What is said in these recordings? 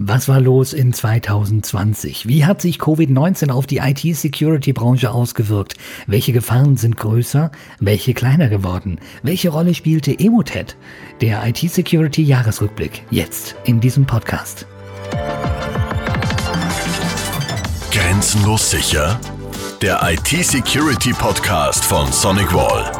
Was war los in 2020? Wie hat sich Covid-19 auf die IT-Security-Branche ausgewirkt? Welche Gefahren sind größer? Welche kleiner geworden? Welche Rolle spielte Emotet? Der IT-Security-Jahresrückblick jetzt in diesem Podcast. Grenzenlos sicher? Der IT-Security-Podcast von Sonic Wall.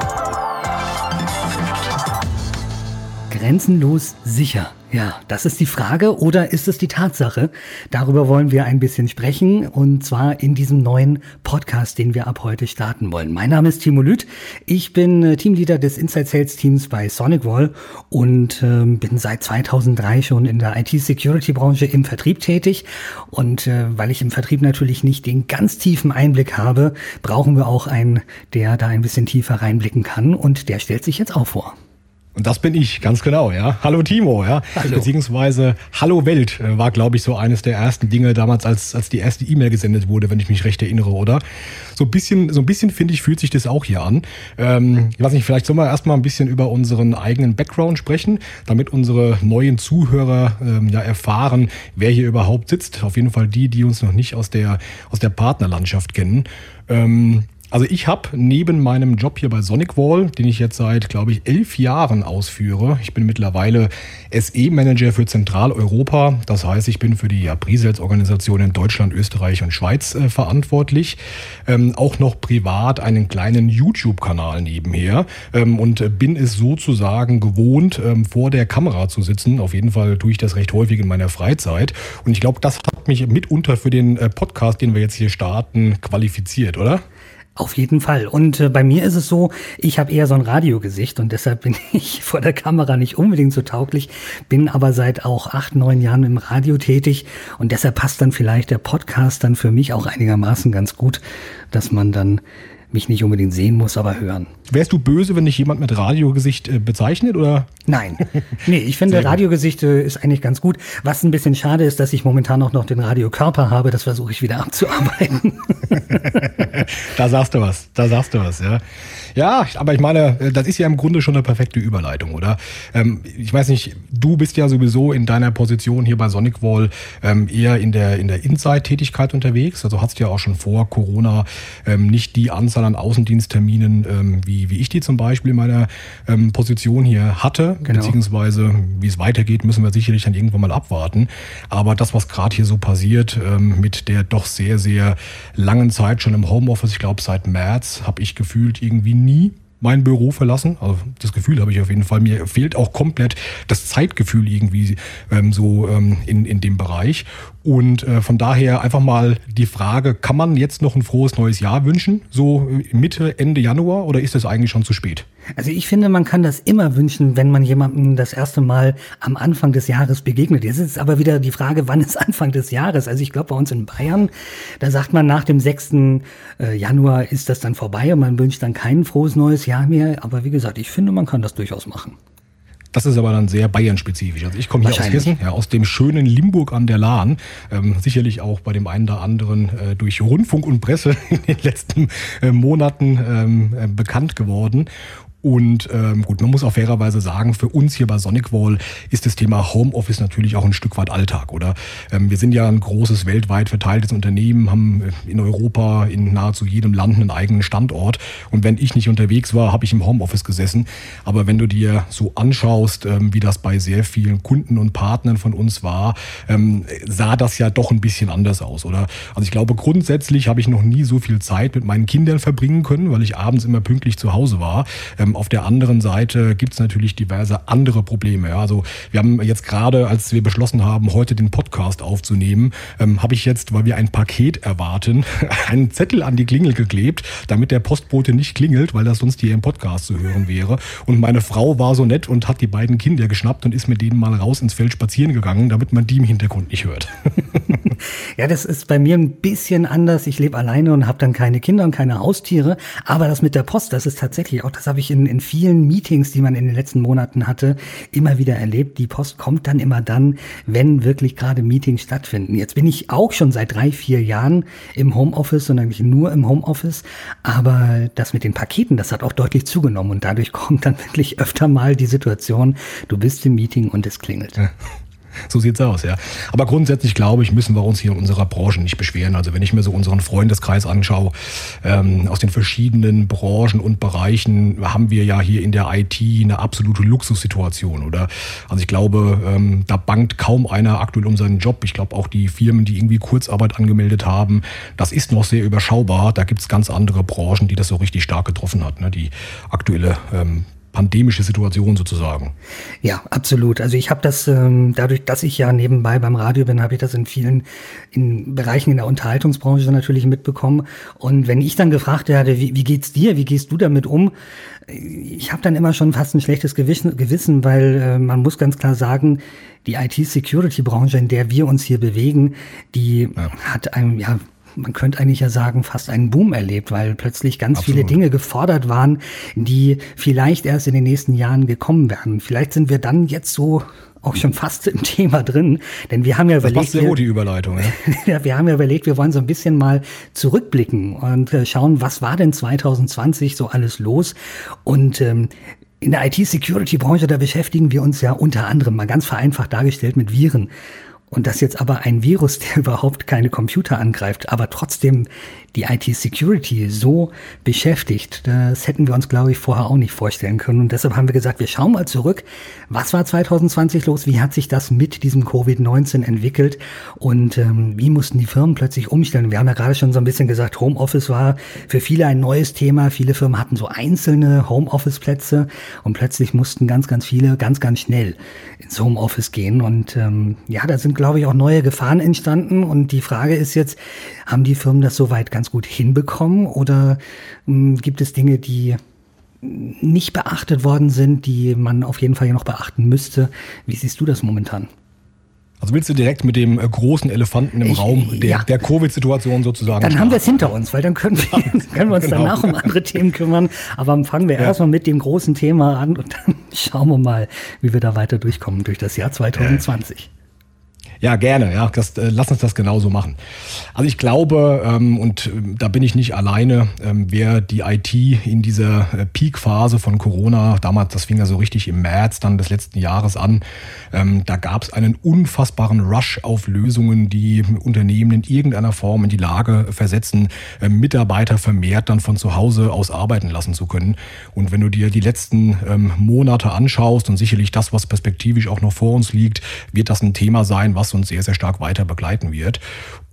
Grenzenlos sicher. Ja, das ist die Frage oder ist es die Tatsache? Darüber wollen wir ein bisschen sprechen und zwar in diesem neuen Podcast, den wir ab heute starten wollen. Mein Name ist Timo Lüth. Ich bin äh, Teamleader des Inside Sales Teams bei Sonic Wall und ähm, bin seit 2003 schon in der IT-Security-Branche im Vertrieb tätig. Und äh, weil ich im Vertrieb natürlich nicht den ganz tiefen Einblick habe, brauchen wir auch einen, der da ein bisschen tiefer reinblicken kann und der stellt sich jetzt auch vor. Und das bin ich, ganz genau, ja. Hallo Timo, ja. Hallo. Beziehungsweise Hallo Welt äh, war, glaube ich, so eines der ersten Dinge damals, als, als die erste E-Mail gesendet wurde, wenn ich mich recht erinnere, oder? So ein bisschen, so ein bisschen finde ich, fühlt sich das auch hier an. Ähm, ich weiß nicht, vielleicht sollen wir erstmal ein bisschen über unseren eigenen Background sprechen, damit unsere neuen Zuhörer ähm, ja erfahren, wer hier überhaupt sitzt. Auf jeden Fall die, die uns noch nicht aus der, aus der Partnerlandschaft kennen. Ähm, also ich habe neben meinem Job hier bei Sonic Wall, den ich jetzt seit, glaube ich, elf Jahren ausführe, ich bin mittlerweile SE-Manager für Zentraleuropa. Das heißt, ich bin für die Presales-Organisation in Deutschland, Österreich und Schweiz äh, verantwortlich. Ähm, auch noch privat einen kleinen YouTube-Kanal nebenher ähm, und bin es sozusagen gewohnt, ähm, vor der Kamera zu sitzen. Auf jeden Fall tue ich das recht häufig in meiner Freizeit. Und ich glaube, das hat mich mitunter für den äh, Podcast, den wir jetzt hier starten, qualifiziert, oder? Auf jeden Fall. Und äh, bei mir ist es so, ich habe eher so ein Radiogesicht und deshalb bin ich vor der Kamera nicht unbedingt so tauglich, bin aber seit auch acht, neun Jahren im Radio tätig und deshalb passt dann vielleicht der Podcast dann für mich auch einigermaßen ganz gut, dass man dann mich nicht unbedingt sehen muss, aber hören. Wärst du böse, wenn dich jemand mit Radiogesicht äh, bezeichnet, oder? Nein. Nee, ich finde, Radiogesicht äh, ist eigentlich ganz gut. Was ein bisschen schade ist, dass ich momentan auch noch den Radiokörper habe, das versuche ich wieder abzuarbeiten. da sagst du was, da sagst du was, ja. Ja, aber ich meine, äh, das ist ja im Grunde schon eine perfekte Überleitung, oder? Ähm, ich weiß nicht, du bist ja sowieso in deiner Position hier bei Sonic Wall ähm, eher in der, in der Inside-Tätigkeit unterwegs. Also hast du ja auch schon vor Corona ähm, nicht die Anzahl an Außendienstterminen, ähm, wie, wie ich die zum Beispiel in meiner ähm, Position hier hatte, genau. beziehungsweise wie es weitergeht, müssen wir sicherlich dann irgendwann mal abwarten. Aber das, was gerade hier so passiert, ähm, mit der doch sehr, sehr langen Zeit schon im Homeoffice, ich glaube seit März, habe ich gefühlt irgendwie nie mein Büro verlassen. Also das Gefühl habe ich auf jeden Fall. Mir fehlt auch komplett das Zeitgefühl irgendwie ähm, so ähm, in, in dem Bereich. Und äh, von daher einfach mal die Frage, kann man jetzt noch ein frohes neues Jahr wünschen? So äh, Mitte, Ende Januar oder ist es eigentlich schon zu spät? Also ich finde, man kann das immer wünschen, wenn man jemandem das erste Mal am Anfang des Jahres begegnet. Jetzt ist aber wieder die Frage, wann ist Anfang des Jahres? Also ich glaube, bei uns in Bayern, da sagt man nach dem 6. Äh, Januar ist das dann vorbei und man wünscht dann kein frohes neues Jahr mehr. Aber wie gesagt, ich finde, man kann das durchaus machen. Das ist aber dann sehr Bayern-spezifisch. Also ich komme hier aus Hessen, ja, aus dem schönen Limburg an der Lahn. Ähm, sicherlich auch bei dem einen oder anderen äh, durch Rundfunk und Presse in den letzten äh, Monaten ähm, äh, bekannt geworden. Und ähm, gut, man muss auch fairerweise sagen, für uns hier bei Sonic Wall ist das Thema Homeoffice natürlich auch ein Stück weit Alltag, oder? Ähm, wir sind ja ein großes weltweit verteiltes Unternehmen, haben äh, in Europa in nahezu jedem Land einen eigenen Standort. Und wenn ich nicht unterwegs war, habe ich im Homeoffice gesessen. Aber wenn du dir so anschaust, ähm, wie das bei sehr vielen Kunden und Partnern von uns war, ähm, sah das ja doch ein bisschen anders aus, oder? Also ich glaube, grundsätzlich habe ich noch nie so viel Zeit mit meinen Kindern verbringen können, weil ich abends immer pünktlich zu Hause war. Ähm, ähm, auf der anderen Seite gibt es natürlich diverse andere Probleme. Ja. Also wir haben jetzt gerade, als wir beschlossen haben, heute den Podcast aufzunehmen, ähm, habe ich jetzt, weil wir ein Paket erwarten, einen Zettel an die Klingel geklebt, damit der Postbote nicht klingelt, weil das sonst hier im Podcast zu hören wäre. Und meine Frau war so nett und hat die beiden Kinder geschnappt und ist mit denen mal raus ins Feld spazieren gegangen, damit man die im Hintergrund nicht hört. ja, das ist bei mir ein bisschen anders. Ich lebe alleine und habe dann keine Kinder und keine Haustiere. Aber das mit der Post, das ist tatsächlich auch, das habe ich in in, in vielen Meetings, die man in den letzten Monaten hatte, immer wieder erlebt. Die Post kommt dann immer dann, wenn wirklich gerade Meetings stattfinden. Jetzt bin ich auch schon seit drei, vier Jahren im Homeoffice und eigentlich nur im Homeoffice. Aber das mit den Paketen, das hat auch deutlich zugenommen und dadurch kommt dann wirklich öfter mal die Situation, du bist im Meeting und es klingelt. Ja. so sieht's aus, ja. Aber grundsätzlich glaube ich, müssen wir uns hier in unserer Branche nicht beschweren. Also wenn ich mir so unseren Freundeskreis anschaue, ähm, aus den verschiedenen Branchen und Bereichen haben wir ja hier in der IT eine absolute Luxussituation, oder? Also ich glaube, ähm, da bangt kaum einer aktuell um seinen Job. Ich glaube auch die Firmen, die irgendwie Kurzarbeit angemeldet haben, das ist noch sehr überschaubar. Da gibt's ganz andere Branchen, die das so richtig stark getroffen hat. Ne? Die aktuelle ähm, pandemische Situation sozusagen. Ja, absolut. Also ich habe das, ähm, dadurch, dass ich ja nebenbei beim Radio bin, habe ich das in vielen in Bereichen in der Unterhaltungsbranche natürlich mitbekommen. Und wenn ich dann gefragt werde, wie, wie geht's dir, wie gehst du damit um? Ich habe dann immer schon fast ein schlechtes Gewissen, Gewissen weil äh, man muss ganz klar sagen, die IT-Security-Branche, in der wir uns hier bewegen, die ja. hat einem, ja, man könnte eigentlich ja sagen, fast einen Boom erlebt, weil plötzlich ganz Absolut. viele Dinge gefordert waren, die vielleicht erst in den nächsten Jahren gekommen werden. Vielleicht sind wir dann jetzt so auch schon fast im Thema drin, denn wir haben ja das überlegt, sehr gut, die Überleitung. Ja. ja, wir haben ja überlegt, wir wollen so ein bisschen mal zurückblicken und äh, schauen, was war denn 2020 so alles los und ähm, in der IT-Security-Branche, da beschäftigen wir uns ja unter anderem mal ganz vereinfacht dargestellt mit Viren. Und das jetzt aber ein Virus, der überhaupt keine Computer angreift, aber trotzdem die IT-Security so beschäftigt, das hätten wir uns, glaube ich, vorher auch nicht vorstellen können. Und deshalb haben wir gesagt, wir schauen mal zurück. Was war 2020 los? Wie hat sich das mit diesem Covid-19 entwickelt? Und ähm, wie mussten die Firmen plötzlich umstellen? Wir haben ja gerade schon so ein bisschen gesagt, Homeoffice war für viele ein neues Thema. Viele Firmen hatten so einzelne Homeoffice-Plätze und plötzlich mussten ganz, ganz viele ganz, ganz schnell ins Homeoffice gehen. Und ähm, ja, da sind, glaube ich, auch neue Gefahren entstanden. Und die Frage ist jetzt, haben die Firmen das soweit ganz gut hinbekommen oder hm, gibt es Dinge, die nicht beachtet worden sind, die man auf jeden Fall ja noch beachten müsste? Wie siehst du das momentan? Also willst du direkt mit dem äh, großen Elefanten im ich, Raum der, ja. der Covid-Situation sozusagen? Dann starten. haben wir es hinter uns, weil dann können wir, können wir uns genau. danach um andere Themen kümmern. Aber fangen wir ja. erstmal mit dem großen Thema an und dann schauen wir mal, wie wir da weiter durchkommen durch das Jahr 2020. Ja, gerne. Ja, das, äh, lass uns das genauso machen. Also ich glaube, ähm, und äh, da bin ich nicht alleine, ähm, wer die IT in dieser äh, Peak-Phase von Corona, damals, das fing ja so richtig im März dann des letzten Jahres an, ähm, da gab es einen unfassbaren Rush auf Lösungen, die Unternehmen in irgendeiner Form in die Lage versetzen, äh, Mitarbeiter vermehrt dann von zu Hause aus arbeiten lassen zu können. Und wenn du dir die letzten ähm, Monate anschaust und sicherlich das, was perspektivisch auch noch vor uns liegt, wird das ein Thema sein, was was uns sehr, sehr stark weiter begleiten wird.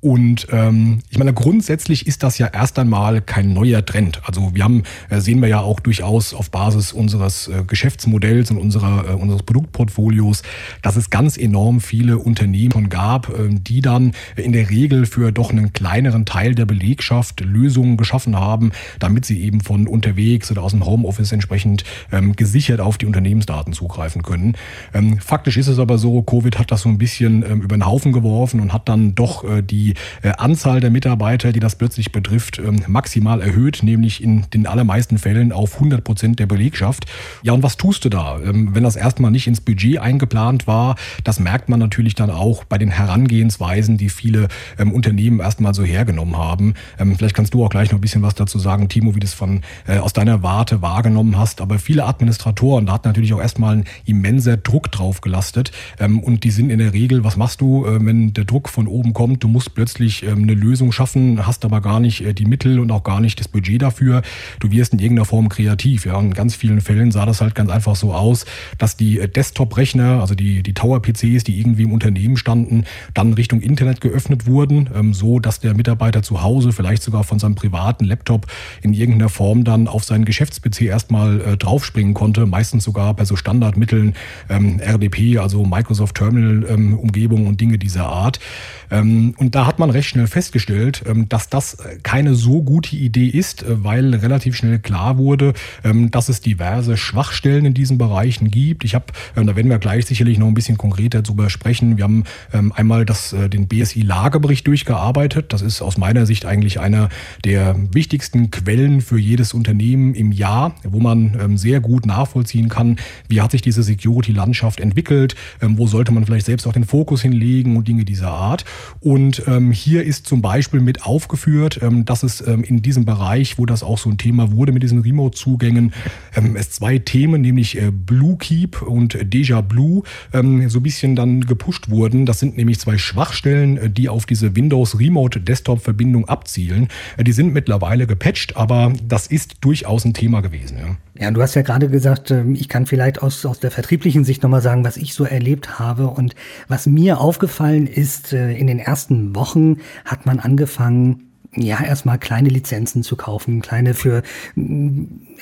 Und ähm, ich meine, grundsätzlich ist das ja erst einmal kein neuer Trend. Also wir haben, äh, sehen wir ja auch durchaus auf Basis unseres äh, Geschäftsmodells und unserer, äh, unseres Produktportfolios, dass es ganz enorm viele Unternehmen schon gab, äh, die dann in der Regel für doch einen kleineren Teil der Belegschaft Lösungen geschaffen haben, damit sie eben von unterwegs oder aus dem Homeoffice entsprechend ähm, gesichert auf die Unternehmensdaten zugreifen können. Ähm, faktisch ist es aber so, Covid hat das so ein bisschen ähm, über den Haufen geworfen und hat dann doch äh, die äh, Anzahl der Mitarbeiter, die das plötzlich betrifft, ähm, maximal erhöht, nämlich in den allermeisten Fällen auf 100 Prozent der Belegschaft. Ja, und was tust du da? Ähm, wenn das erstmal nicht ins Budget eingeplant war, das merkt man natürlich dann auch bei den Herangehensweisen, die viele ähm, Unternehmen erstmal so hergenommen haben. Vielleicht kannst du auch gleich noch ein bisschen was dazu sagen, Timo, wie du es von äh, aus deiner Warte wahrgenommen hast. Aber viele Administratoren, da hat natürlich auch erstmal ein immenser Druck drauf gelastet. Und die sind in der Regel, was machst du, äh, wenn der Druck von oben kommt? Du musst plötzlich ähm, eine Lösung schaffen, hast aber gar nicht äh, die Mittel und auch gar nicht das Budget dafür. Du wirst in irgendeiner Form kreativ. Ja, in ganz vielen Fällen sah das halt ganz einfach so aus, dass die äh, Desktop-Rechner, also die, die Tower-PCs, die irgendwie im Unternehmen standen, dann Richtung Internet geöffnet wurden, ähm, so dass der Mitarbeiter zu Hause vielleicht sogar von seinem privaten Laptop in irgendeiner Form dann auf seinen Geschäfts-PC erstmal draufspringen konnte, meistens sogar bei so Standardmitteln ähm, RDP, also Microsoft Terminal-Umgebung ähm, und Dinge dieser Art. Ähm, und da hat man recht schnell festgestellt, ähm, dass das keine so gute Idee ist, äh, weil relativ schnell klar wurde, ähm, dass es diverse Schwachstellen in diesen Bereichen gibt. Ich habe, da werden wir gleich sicherlich noch ein bisschen konkreter darüber sprechen. Wir haben einmal das, äh, den BSI-Lagebericht durchgearbeitet. Das ist aus meiner Sicht eigentlich einer der wichtigsten Quellen für jedes Unternehmen im Jahr, wo man sehr gut nachvollziehen kann, wie hat sich diese Security-Landschaft entwickelt, wo sollte man vielleicht selbst auch den Fokus hinlegen anlegen und Dinge dieser Art. Und ähm, hier ist zum Beispiel mit aufgeführt, ähm, dass es ähm, in diesem Bereich, wo das auch so ein Thema wurde mit diesen Remote-Zugängen, ähm, es zwei Themen, nämlich äh, Blue Keep und Deja Blue, ähm, so ein bisschen dann gepusht wurden. Das sind nämlich zwei Schwachstellen, äh, die auf diese Windows Remote Desktop-Verbindung abzielen. Äh, die sind mittlerweile gepatcht, aber das ist durchaus ein Thema gewesen. Ja. Ja, du hast ja gerade gesagt, ähm, ich kann vielleicht aus, aus der vertrieblichen Sicht nochmal sagen, was ich so erlebt habe. Und was mir aufgefallen ist, äh, in den ersten Wochen hat man angefangen, ja, erstmal kleine Lizenzen zu kaufen, kleine für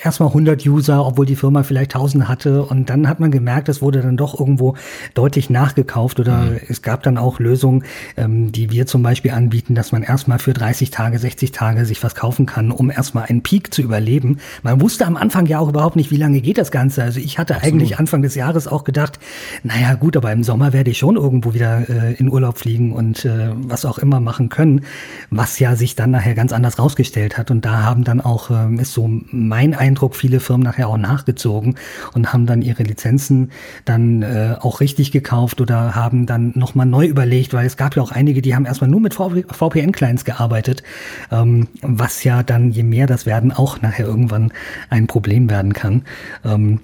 erstmal 100 User, obwohl die Firma vielleicht 1000 hatte und dann hat man gemerkt, es wurde dann doch irgendwo deutlich nachgekauft oder mhm. es gab dann auch Lösungen, ähm, die wir zum Beispiel anbieten, dass man erstmal für 30 Tage, 60 Tage sich was kaufen kann, um erstmal einen Peak zu überleben. Man wusste am Anfang ja auch überhaupt nicht, wie lange geht das Ganze. Also ich hatte Absolut. eigentlich Anfang des Jahres auch gedacht, naja gut, aber im Sommer werde ich schon irgendwo wieder äh, in Urlaub fliegen und äh, was auch immer machen können, was ja sich dann nachher ganz anders rausgestellt hat. Und da haben dann auch, ähm, ist so mein Eindruck, viele Firmen nachher auch nachgezogen und haben dann ihre Lizenzen dann äh, auch richtig gekauft oder haben dann nochmal neu überlegt, weil es gab ja auch einige, die haben erstmal nur mit VPN-Clients gearbeitet, ähm, was ja dann, je mehr das werden, auch nachher irgendwann ein Problem werden kann. Ähm,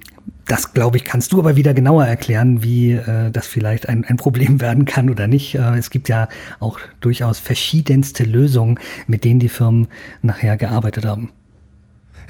das, glaube ich, kannst du aber wieder genauer erklären, wie äh, das vielleicht ein, ein Problem werden kann oder nicht. Äh, es gibt ja auch durchaus verschiedenste Lösungen, mit denen die Firmen nachher gearbeitet haben.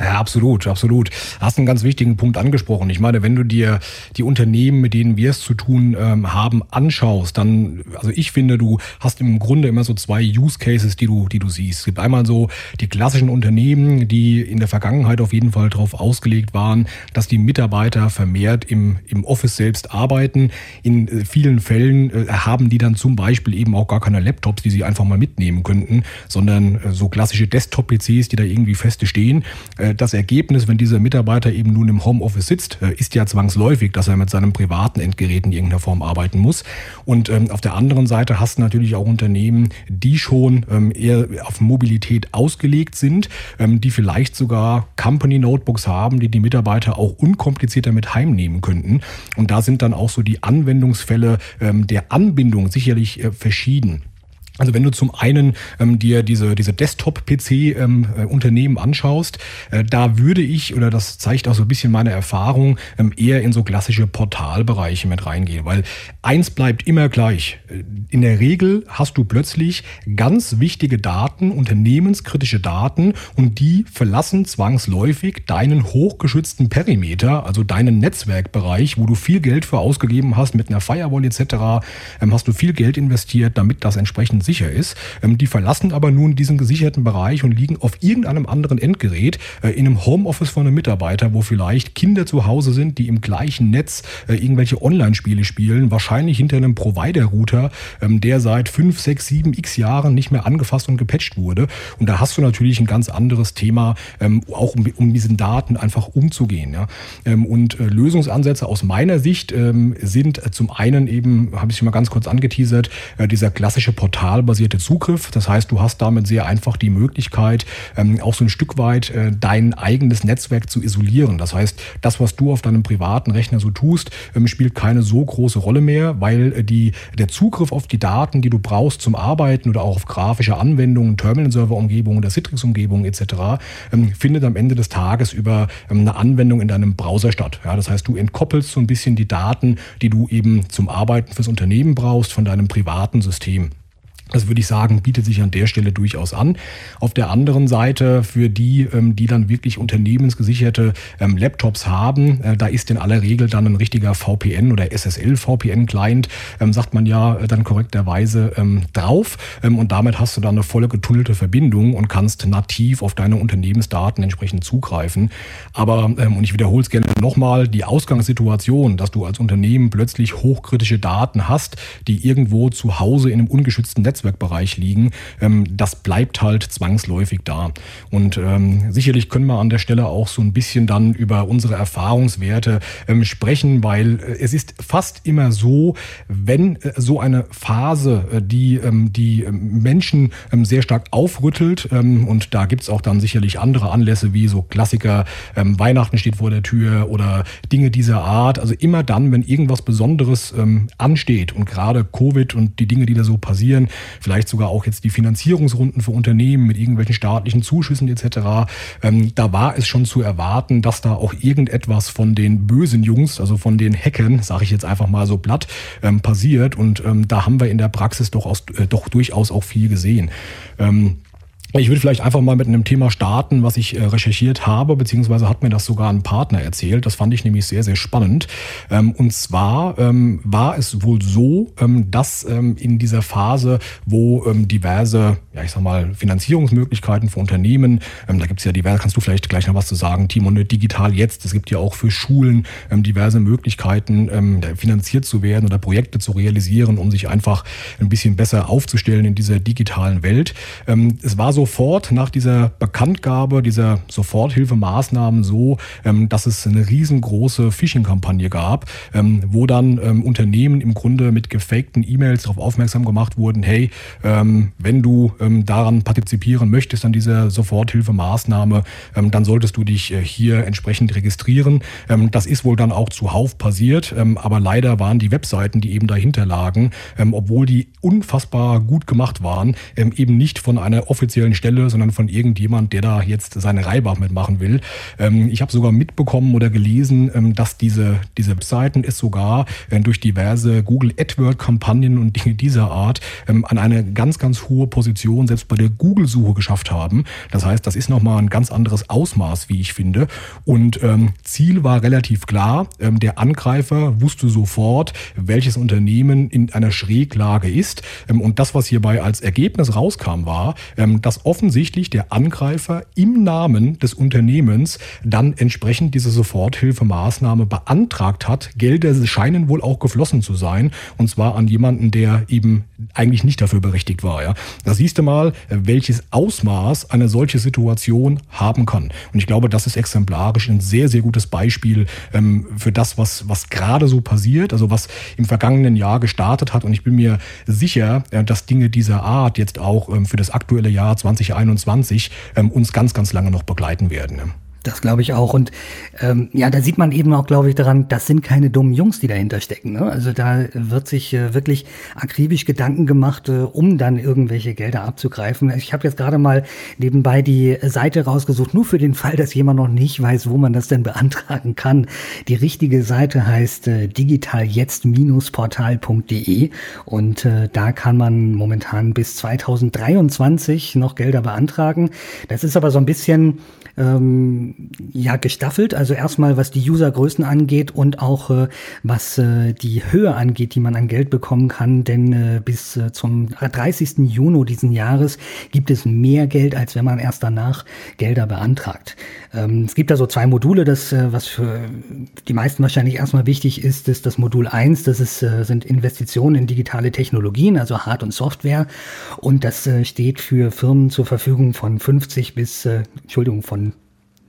Ja, absolut, absolut. Hast einen ganz wichtigen Punkt angesprochen. Ich meine, wenn du dir die Unternehmen, mit denen wir es zu tun ähm, haben, anschaust, dann, also ich finde, du hast im Grunde immer so zwei Use Cases, die du, die du siehst. Es gibt einmal so die klassischen Unternehmen, die in der Vergangenheit auf jeden Fall darauf ausgelegt waren, dass die Mitarbeiter vermehrt im, im Office selbst arbeiten. In äh, vielen Fällen äh, haben die dann zum Beispiel eben auch gar keine Laptops, die sie einfach mal mitnehmen könnten, sondern äh, so klassische Desktop-PCs, die da irgendwie feste stehen. Äh, das Ergebnis, wenn dieser Mitarbeiter eben nun im Homeoffice sitzt, äh, ist ja zwangsläufig, dass er mit seinem privaten Endgerät in irgendeiner Form arbeiten muss. Und ähm, auf der anderen Seite hast du natürlich auch Unternehmen, die schon ähm, eher auf Mobilität ausgelegt sind, ähm, die vielleicht sogar Company Notebooks haben, die die Mitarbeiter auch unkomplizierter mit heimnehmen könnten. Und da sind dann auch so die Anwendungsfälle der Anbindung sicherlich äh, verschieden. Also wenn du zum einen ähm, dir diese, diese Desktop-PC-Unternehmen ähm, äh, anschaust, äh, da würde ich, oder das zeigt auch so ein bisschen meine Erfahrung, ähm, eher in so klassische Portalbereiche mit reingehen. Weil eins bleibt immer gleich. Äh, in der Regel hast du plötzlich ganz wichtige Daten, unternehmenskritische Daten, und die verlassen zwangsläufig deinen hochgeschützten Perimeter, also deinen Netzwerkbereich, wo du viel Geld für ausgegeben hast, mit einer Firewall etc., ähm, hast du viel Geld investiert, damit das entsprechend sicher ist. Ähm, die verlassen aber nun diesen gesicherten Bereich und liegen auf irgendeinem anderen Endgerät äh, in einem Homeoffice von einem Mitarbeiter, wo vielleicht Kinder zu Hause sind, die im gleichen Netz äh, irgendwelche Online-Spiele spielen, wahrscheinlich hinter einem Provider-Router, ähm, der seit 5, 6, 7 x Jahren nicht mehr angefasst und gepatcht wurde. Und da hast du natürlich ein ganz anderes Thema, ähm, auch um, um diesen Daten einfach umzugehen. Und äh, Lösungsansätze aus meiner Sicht sind zum einen eben, habe ich schon mal ganz kurz angeteasert, dieser klassische Portal portalbasierte Zugriff. Das heißt, du hast damit sehr einfach die Möglichkeit, ähm, auch so ein Stück weit äh, dein eigenes Netzwerk zu isolieren. Das heißt, das, was du auf deinem privaten Rechner so tust, ähm, spielt keine so große Rolle mehr, weil äh, die, der Zugriff auf die Daten, die du brauchst zum Arbeiten oder auch auf grafische Anwendungen, Terminal-Server-Umgebungen, der Citrix-Umgebung etc., ähm, findet am Ende des Tages über eine Anwendung in deinem Browser statt. Ja, das heißt, du entkoppelst so ein bisschen die Daten, die du eben zum Arbeiten fürs Unternehmen brauchst, von deinem privaten System. Das würde ich sagen, bietet sich an der Stelle durchaus an. Auf der anderen Seite für die, ähm, die dann wirklich unternehmensgesicherte ähm, Laptops haben, äh, da ist in aller Regel dann ein richtiger VPN oder SSL-VPN-Client, ähm, sagt man ja äh, dann korrekterweise drauf. Und damit hast du dann eine volle getunnelte Verbindung und kannst nativ auf deine Unternehmensdaten entsprechend zugreifen. Aber, und ich wiederhole es gerne nochmal, die Ausgangssituation, dass du als Unternehmen plötzlich hochkritische Daten hast, die irgendwo zu Hause in einem ungeschützten Netz Netzwerkbereich liegen, ähm, das bleibt halt zwangsläufig da. Und ähm, sicherlich können wir an der Stelle auch so ein bisschen dann über unsere Erfahrungswerte ähm, sprechen, weil äh, es ist fast immer so, wenn äh, so eine Phase, äh, die ähm, die ähm, Menschen ähm, sehr stark aufrüttelt, ähm, und da gibt's auch dann sicherlich andere Anlässe wie so Klassiker, ähm, Weihnachten steht vor der Tür oder Dinge dieser Art. Also immer dann, wenn irgendwas Besonderes ähm, ansteht und gerade Covid und die Dinge, die da so passieren, vielleicht sogar auch jetzt die Finanzierungsrunden für Unternehmen mit irgendwelchen staatlichen Zuschüssen etc., ähm, da war es schon zu erwarten, dass da auch irgendetwas von den bösen Jungs, also von den Hackern, sage ich jetzt einfach mal so platt, ähm, passiert. Und ähm, da haben wir in der Praxis doch, aus, äh, doch durchaus auch viel gesehen. Ähm, ich würde vielleicht einfach mal mit einem Thema starten, was ich äh, recherchiert habe, beziehungsweise hat mir das sogar ein Partner erzählt. Das fand ich nämlich sehr, sehr spannend. Ähm, und zwar ähm, war es wohl so, ähm, dass in dieser Phase, wo diverse, ja ich sag mal, Finanzierungsmöglichkeiten für Unternehmen, da gibt es ja diverse, kannst du vielleicht gleich noch was zu sagen, Timo, digital jetzt, es gibt ja auch für Schulen diverse Möglichkeiten, finanziert zu werden oder Projekte zu realisieren, um sich einfach ein bisschen besser aufzustellen in dieser digitalen Welt. Es war so sofort nach dieser Bekanntgabe dieser Soforthilfemaßnahmen so, ähm, dass es eine riesengroße Phishing-Kampagne gab, ähm, wo dann ähm, Unternehmen im Grunde mit gefakten E-Mails darauf aufmerksam gemacht wurden, hey, wenn du daran partizipieren möchtest an dieser Soforthilfemaßnahme, dann solltest du dich äh, hier entsprechend registrieren. das ist wohl dann auch zuhauf passiert, aber leider waren die Webseiten, die eben dahinter lagen, obwohl die unfassbar gut gemacht waren, eben nicht von einer offiziellen offiziellen Stelle, sondern von irgendjemand, der da jetzt seine Reibach mitmachen will. Ähm, ich habe sogar mitbekommen oder gelesen, ähm, dass diese, diese Webseiten es sogar äh, durch diverse Google AdWord-Kampagnen und Dinge dieser Art ähm, an eine ganz, ganz hohe Position selbst bei der Google-Suche geschafft haben. Das heißt, das ist nochmal ein ganz anderes Ausmaß, wie ich finde. Und ähm, Ziel war relativ klar. Ähm, der Angreifer wusste sofort, welches Unternehmen in einer Schräglage ist. Ähm, und das, was hierbei als Ergebnis rauskam, war, ähm, offensichtlich der Angreifer im Namen des Unternehmens dann entsprechend diese Soforthilfemaßnahme beantragt hat. Gelder scheinen wohl auch geflossen zu sein und zwar an jemanden, der eben eigentlich nicht dafür berechtigt war. Ja. Da siehst du mal, welches Ausmaß eine solche Situation haben kann. Und ich glaube, das ist exemplarisch ein sehr, sehr gutes Beispiel ähm, für das, was, was gerade so passiert, also was im vergangenen Jahr gestartet hat. Und ich bin mir sicher, äh, dass Dinge dieser Art jetzt auch ähm, für das aktuelle Jahr 2021 ähm, uns ganz, ganz lange noch begleiten werden. Das glaube ich auch. Und ähm, ja, da sieht man eben auch, glaube ich, daran, das sind keine dummen Jungs, die dahinter stecken. Ne? Also da wird sich äh, wirklich akribisch Gedanken gemacht, äh, um dann irgendwelche Gelder abzugreifen. Ich habe jetzt gerade mal nebenbei die Seite rausgesucht, nur für den Fall, dass jemand noch nicht weiß, wo man das denn beantragen kann. Die richtige Seite heißt äh, digitaljetzt-portal.de und äh, da kann man momentan bis 2023 noch Gelder beantragen. Das ist aber so ein bisschen ähm, ja gestaffelt. Also erstmal was die Usergrößen angeht und auch äh, was äh, die Höhe angeht, die man an Geld bekommen kann. Denn äh, bis äh, zum 30. Juni diesen Jahres gibt es mehr Geld, als wenn man erst danach Gelder beantragt. Ähm, es gibt da so zwei Module, das äh, was für die meisten wahrscheinlich erstmal wichtig ist, ist das Modul 1, das ist, äh, sind Investitionen in digitale Technologien, also Hard- und Software. Und das steht für Firmen zur Verfügung von 50 bis, Entschuldigung, von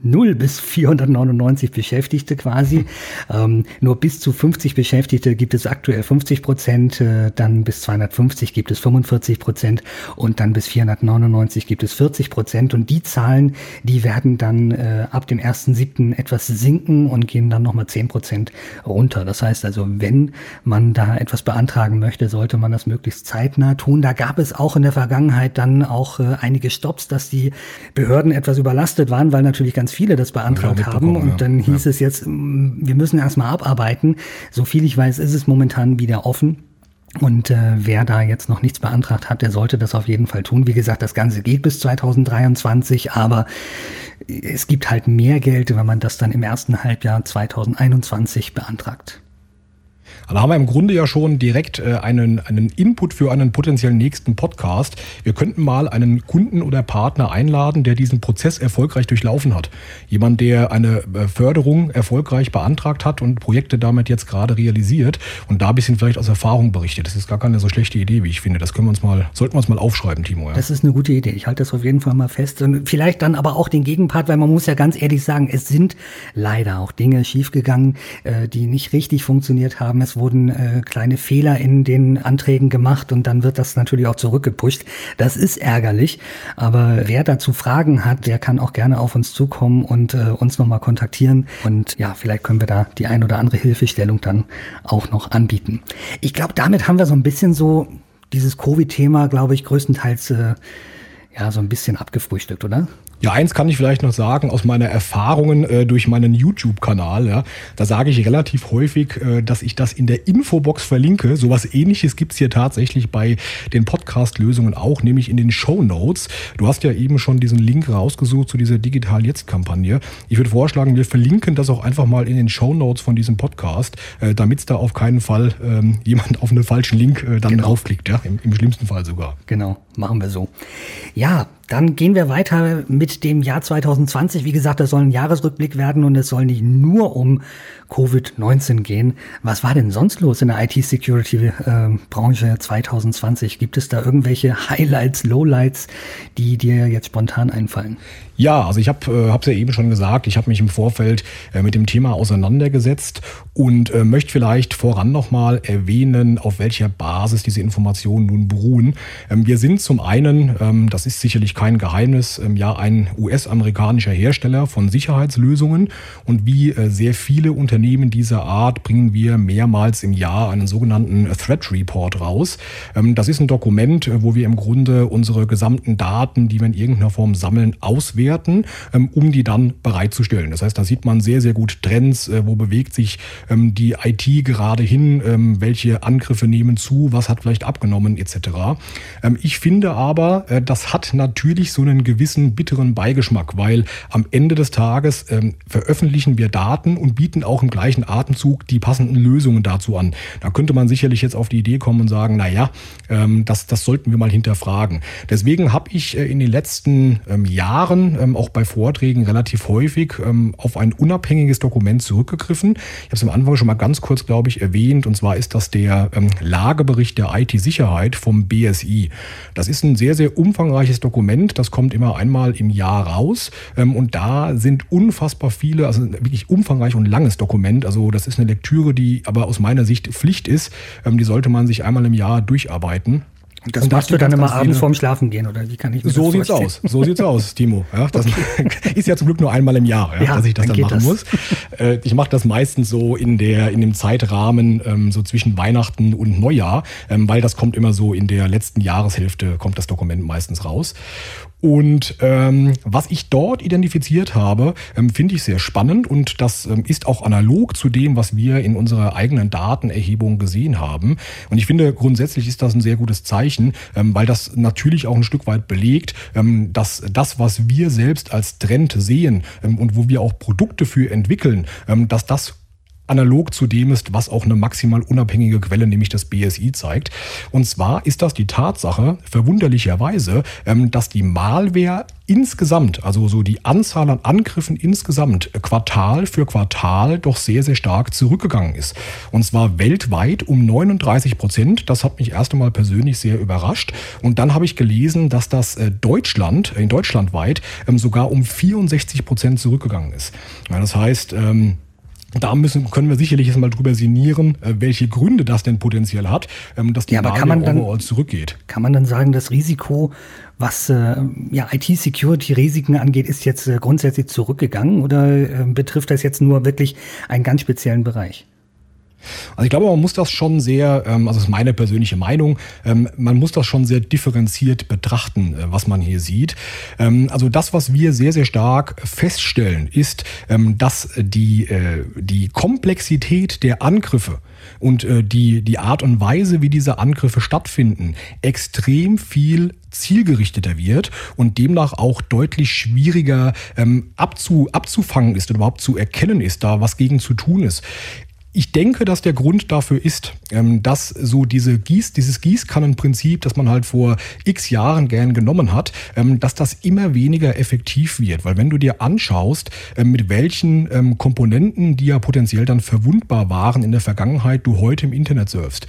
0 bis 499 Beschäftigte quasi. Ähm, nur bis zu 50 Beschäftigte gibt es aktuell 50 Prozent, äh, dann bis 250 gibt es 45 Prozent und dann bis 499 gibt es 40 Prozent. Und die Zahlen, die werden dann äh, ab dem 1.7. etwas sinken und gehen dann nochmal 10 Prozent runter. Das heißt also, wenn man da etwas beantragen möchte, sollte man das möglichst zeitnah tun. Da gab es auch in der Vergangenheit dann auch äh, einige Stops, dass die Behörden etwas überlastet waren, weil natürlich ganz ganz viele das beantragt haben. Und ja. dann hieß ja. es jetzt, mm, wir müssen erstmal abarbeiten. So viel ich weiß, ist es momentan wieder offen. Und äh, wer da jetzt noch nichts beantragt hat, der sollte das auf jeden Fall tun. Wie gesagt, das Ganze geht bis 2023, aber es gibt halt mehr Geld, wenn man das dann im ersten Halbjahr 2021 beantragt. Da haben wir im Grunde ja schon direkt äh, einen, einen Input für einen potenziellen nächsten Podcast. Wir könnten mal einen Kunden oder Partner einladen, der diesen Prozess erfolgreich durchlaufen hat. Jemand, der eine äh, Förderung erfolgreich beantragt hat und Projekte damit jetzt gerade realisiert und da ein bisschen vielleicht aus Erfahrung berichtet. Das ist gar keine so schlechte Idee, wie ich finde. Das können wir uns mal, sollten wir uns mal aufschreiben, Timo. Ja? Das ist eine gute Idee. Ich halte das auf jeden Fall mal fest. Und vielleicht dann aber auch den Gegenpart, weil man muss ja ganz ehrlich sagen, es sind leider auch Dinge schiefgegangen, äh, die nicht richtig funktioniert haben. Es wurden äh, kleine Fehler in den Anträgen gemacht und dann wird das natürlich auch zurückgepusht. Das ist ärgerlich, aber wer dazu Fragen hat, der kann auch gerne auf uns zukommen und äh, uns nochmal kontaktieren und ja, vielleicht können wir da die ein oder andere Hilfestellung dann auch noch anbieten. Ich glaube, damit haben wir so ein bisschen so dieses Covid-Thema, glaube ich, größtenteils äh, ja so ein bisschen abgefrühstückt, oder? Ja, eins kann ich vielleicht noch sagen aus meiner Erfahrungen äh, durch meinen YouTube-Kanal. Ja, da sage ich relativ häufig, äh, dass ich das in der Infobox verlinke. Sowas ähnliches gibt's hier tatsächlich bei den Podcast-Lösungen auch, nämlich in den Show Notes. Du hast ja eben schon diesen Link rausgesucht zu dieser Digital Jetzt-Kampagne. Ich würde vorschlagen, wir verlinken das auch einfach mal in den Show Notes von diesem Podcast, äh, damit es da auf keinen Fall ähm, jemand auf einen falschen Link äh, dann genau. draufklickt, ja, im, im schlimmsten Fall sogar. Genau, machen wir so. Ja, dann gehen wir weiter mit dem Jahr 2020. Wie gesagt, das soll ein Jahresrückblick werden und es soll nicht nur um Covid-19 gehen. Was war denn sonst los in der IT-Security-Branche äh, 2020? Gibt es da irgendwelche Highlights, Lowlights, die dir jetzt spontan einfallen? Ja, also ich habe es äh, ja eben schon gesagt, ich habe mich im Vorfeld äh, mit dem Thema auseinandergesetzt und äh, möchte vielleicht voran nochmal erwähnen, auf welcher Basis diese Informationen nun beruhen. Ähm, wir sind zum einen, ähm, das ist sicherlich kein Geheimnis, ähm, ja ein US-amerikanischer Hersteller von Sicherheitslösungen und wie äh, sehr viele Unternehmen dieser Art bringen wir mehrmals im Jahr einen sogenannten Threat Report raus. Ähm, das ist ein Dokument, äh, wo wir im Grunde unsere gesamten Daten, die wir in irgendeiner Form sammeln, auswerten Werten, ähm, um die dann bereitzustellen. Das heißt, da sieht man sehr, sehr gut Trends, äh, wo bewegt sich ähm, die IT gerade hin, ähm, welche Angriffe nehmen zu, was hat vielleicht abgenommen etc. Ich finde aber, äh, das hat natürlich so einen gewissen bitteren Beigeschmack, weil am Ende des Tages veröffentlichen wir Daten und bieten auch im gleichen Atemzug die passenden Lösungen dazu an. Da könnte man sicherlich jetzt auf die Idee kommen und sagen, naja, das, das sollten wir mal hinterfragen. Deswegen habe ich äh, in den letzten Jahren ähm, auch bei Vorträgen relativ häufig ähm, auf ein unabhängiges Dokument zurückgegriffen. Ich habe es am Anfang schon mal ganz kurz, glaube ich, erwähnt. Und zwar ist das der ähm, Lagebericht der IT-Sicherheit vom BSI. Das ist ein sehr, sehr umfangreiches Dokument. Das kommt immer einmal im Jahr raus. Ähm, und da sind unfassbar viele, also wirklich umfangreich und langes Dokument. Also das ist eine Lektüre, die aber aus meiner Sicht Pflicht ist. Ähm, die sollte man sich einmal im Jahr durcharbeiten. Das und du dann immer abends vorm Schlafen gehen, oder wie kann ich mir So sieht's aus. So sieht's aus, Timo. Ja, das okay. ist ja zum Glück nur einmal im Jahr, ja, ja dass ich das dann, dann machen das. muss. Äh, ich mache das meistens so in der in dem Zeitrahmen ähm, so zwischen Weihnachten und Neujahr, ähm, weil das kommt immer so in der letzten Jahreshälfte kommt das Dokument meistens raus. Und ähm, was ich dort identifiziert habe, ähm, finde ich sehr spannend und das ähm, ist auch analog zu dem, was wir in unserer eigenen Datenerhebung gesehen haben. Und ich finde, grundsätzlich ist das ein sehr gutes Zeichen, ähm, weil das natürlich auch ein Stück weit belegt, ähm, dass das, was wir selbst als Trend sehen ähm, und wo wir auch Produkte für entwickeln, dass das analog zu dem ist, was auch eine maximal unabhängige Quelle, nämlich das BSI, zeigt. Und zwar ist das die Tatsache, verwunderlicherweise, ähm, dass die Malware insgesamt, also so die Anzahl an Angriffen insgesamt Quartal für Quartal doch sehr, sehr stark zurückgegangen ist. Und zwar weltweit um 39 Prozent. Das hat mich erst einmal persönlich sehr überrascht. Und dann habe ich gelesen, dass das äh, Deutschland, in Deutschland weit, ähm, sogar um 64 Prozent zurückgegangen ist. Das heißt, ähm, da müssen, können wir sicherlich jetzt mal drüber sinnieren, äh, welche Gründe das denn potenziell hat, ähm, dass die ja, aber kann man dann, overall zurückgeht. Kann man dann sagen, das Risiko, was äh, ja, IT-Security-Risiken angeht, ist jetzt äh, grundsätzlich zurückgegangen oder äh, betrifft das jetzt nur wirklich einen ganz speziellen Bereich? Also ich glaube, man muss das schon sehr, ähm, also das ist meine persönliche Meinung, ähm, man muss das schon sehr differenziert betrachten, äh, was man hier sieht. Ähm, also das, was wir sehr, sehr stark feststellen, ist, dass die, äh, die Komplexität der Angriffe und äh, die, die Art und Weise, wie diese Angriffe stattfinden, extrem viel zielgerichteter wird und demnach auch deutlich schwieriger ähm, abzu, abzufangen ist und überhaupt zu erkennen ist, da was gegen zu tun ist. Ich denke, dass der Grund dafür ist, ähm, dass so diese Gieß, dieses Gießkannenprinzip, das man halt vor x Jahren gern genommen hat, ähm, dass das immer weniger effektiv wird. Weil wenn du dir anschaust, ähm, mit welchen Komponenten, die ja potenziell dann verwundbar waren in der Vergangenheit, du heute im Internet surfst.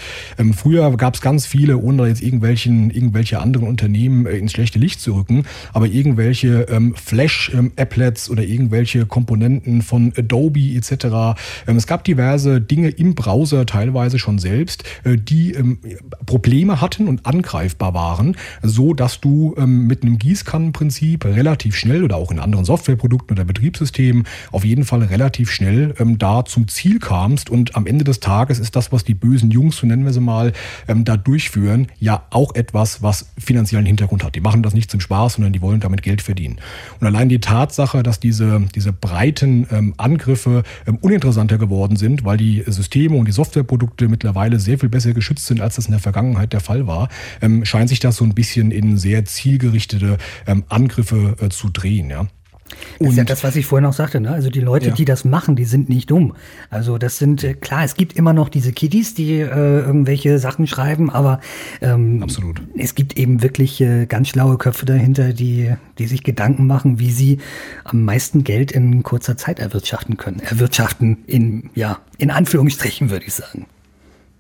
Früher gab es ganz viele, ohne jetzt irgendwelchen, irgendwelche anderen Unternehmen äh, ins schlechte Licht zu rücken, aber irgendwelche Flash-Applets oder irgendwelche Komponenten von Adobe etc. Es gab diverse Dinge im Browser teilweise schon selbst, äh, die ähm, Probleme hatten und angreifbar waren, so dass du ähm, mit einem Gießkannenprinzip relativ schnell oder auch in anderen Softwareprodukten oder Betriebssystemen auf jeden Fall relativ schnell ähm, da zum Ziel kamst und am Ende des Tages ist das, was die bösen Jungs, so nennen wir sie mal, da durchführen, ja auch etwas, was finanziellen Hintergrund hat. Die machen das nicht zum Spaß, sondern die wollen damit Geld verdienen. Und allein die Tatsache, dass diese, diese breiten Angriffe uninteressanter geworden sind, weil die Systeme und die Softwareprodukte mittlerweile sehr viel besser geschützt sind, als das in der Vergangenheit der Fall war, ähm, scheint sich das so ein bisschen in sehr zielgerichtete ähm, Angriffe äh, zu drehen. Ja. Das ist ja das, was ich vorhin auch sagte. Ne? Also die Leute, ja. die das machen, die sind nicht dumm. Also das sind, äh, klar, es gibt immer noch diese Kiddies, die äh, irgendwelche Sachen schreiben, aber ähm, Absolut. es gibt eben wirklich äh, ganz schlaue Köpfe dahinter, die, die sich Gedanken machen, wie sie am meisten Geld in kurzer Zeit erwirtschaften können. Erwirtschaften in, ja, in Anführungsstrichen, würde ich sagen.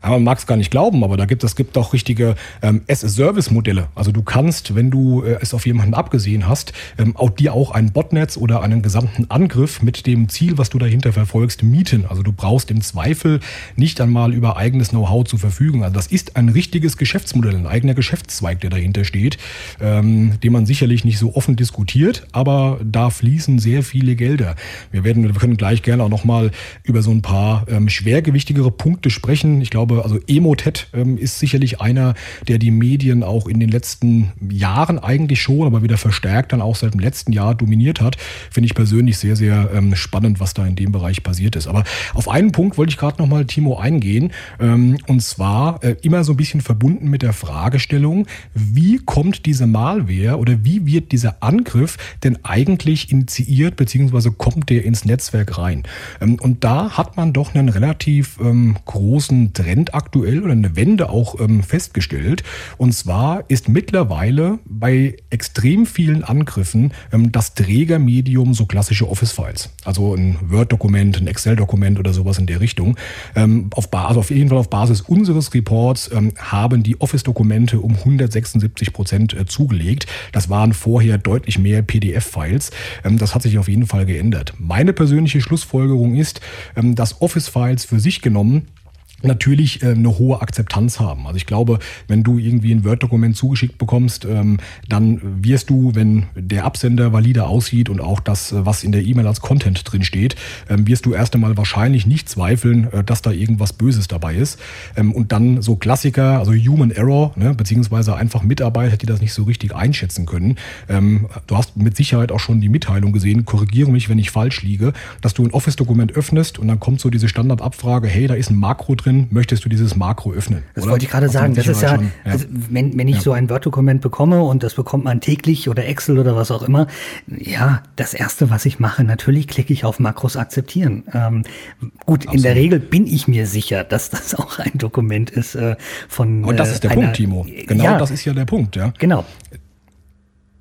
Ja, man mag es gar nicht glauben, aber da gibt es gibt auch richtige ähm, S-Service-Modelle. Also du kannst, wenn du äh, es auf jemanden abgesehen hast, ähm, auch dir auch ein Botnetz oder einen gesamten Angriff mit dem Ziel, was du dahinter verfolgst, mieten. Also du brauchst im Zweifel nicht einmal über eigenes Know-how zur Verfügung. Also das ist ein richtiges Geschäftsmodell, ein eigener Geschäftszweig, der dahinter steht, ähm, den man sicherlich nicht so offen diskutiert, aber da fließen sehr viele Gelder. Wir werden, wir können gleich gerne auch nochmal über so ein paar ähm, schwergewichtigere Punkte sprechen. Ich glaube, glaube, also Emotet ähm, ist sicherlich einer, der die Medien auch in den letzten Jahren eigentlich schon, aber wieder verstärkt dann auch seit dem letzten Jahr dominiert hat. Finde ich persönlich sehr, sehr ähm, spannend, was da in dem Bereich passiert ist. Aber auf einen Punkt wollte ich gerade nochmal, Timo, eingehen. Ähm, und zwar äh, immer so ein bisschen verbunden mit der Fragestellung, wie kommt diese Malware oder wie wird dieser Angriff denn eigentlich initiiert, beziehungsweise kommt der ins Netzwerk rein? Ähm, und da hat man doch einen relativ ähm, großen Trend Trend aktuell oder eine Wende auch ähm, festgestellt. Und zwar ist mittlerweile bei extrem vielen Angriffen ähm, das Trägermedium so klassische Office-Files. Also ein Word-Dokument, ein Excel-Dokument oder sowas in der Richtung. Ähm, auf, Basis, also auf jeden Fall auf Basis unseres Reports ähm, haben die Office-Dokumente um 176 Prozent äh, zugelegt. Das waren vorher deutlich mehr PDF-Files. Ähm, das hat sich auf jeden Fall geändert. Meine persönliche Schlussfolgerung ist, ähm, dass Office-Files für sich genommen natürlich äh, eine hohe Akzeptanz haben. Also ich glaube, wenn du irgendwie ein Word-Dokument zugeschickt bekommst, ähm, dann wirst du, wenn der Absender valide aussieht und auch das, äh, was in der E-Mail als Content drin steht, ähm, wirst du erst einmal wahrscheinlich nicht zweifeln, äh, dass da irgendwas Böses dabei ist. Ähm, und dann so Klassiker, also Human Error, ne, beziehungsweise einfach Mitarbeiter, die das nicht so richtig einschätzen können. Ähm, du hast mit Sicherheit auch schon die Mitteilung gesehen, korrigiere mich, wenn ich falsch liege, dass du ein Office-Dokument öffnest und dann kommt so diese Standardabfrage, hey, da ist ein Makro drin, öffnen, möchtest du dieses Makro öffnen. Das oder? wollte ich gerade sagen. Das ist ja, schon, ja. Also, wenn, wenn ich ja. so ein Word-Dokument bekomme und das bekommt man täglich oder Excel oder was auch immer, ja, das erste, was ich mache, natürlich klicke ich auf Makros akzeptieren. Ähm, gut, Absolut. in der Regel bin ich mir sicher, dass das auch ein Dokument ist äh, von. Und das ist der äh, einer, Punkt, Timo. Genau, ja, das ist ja der Punkt, ja. Genau.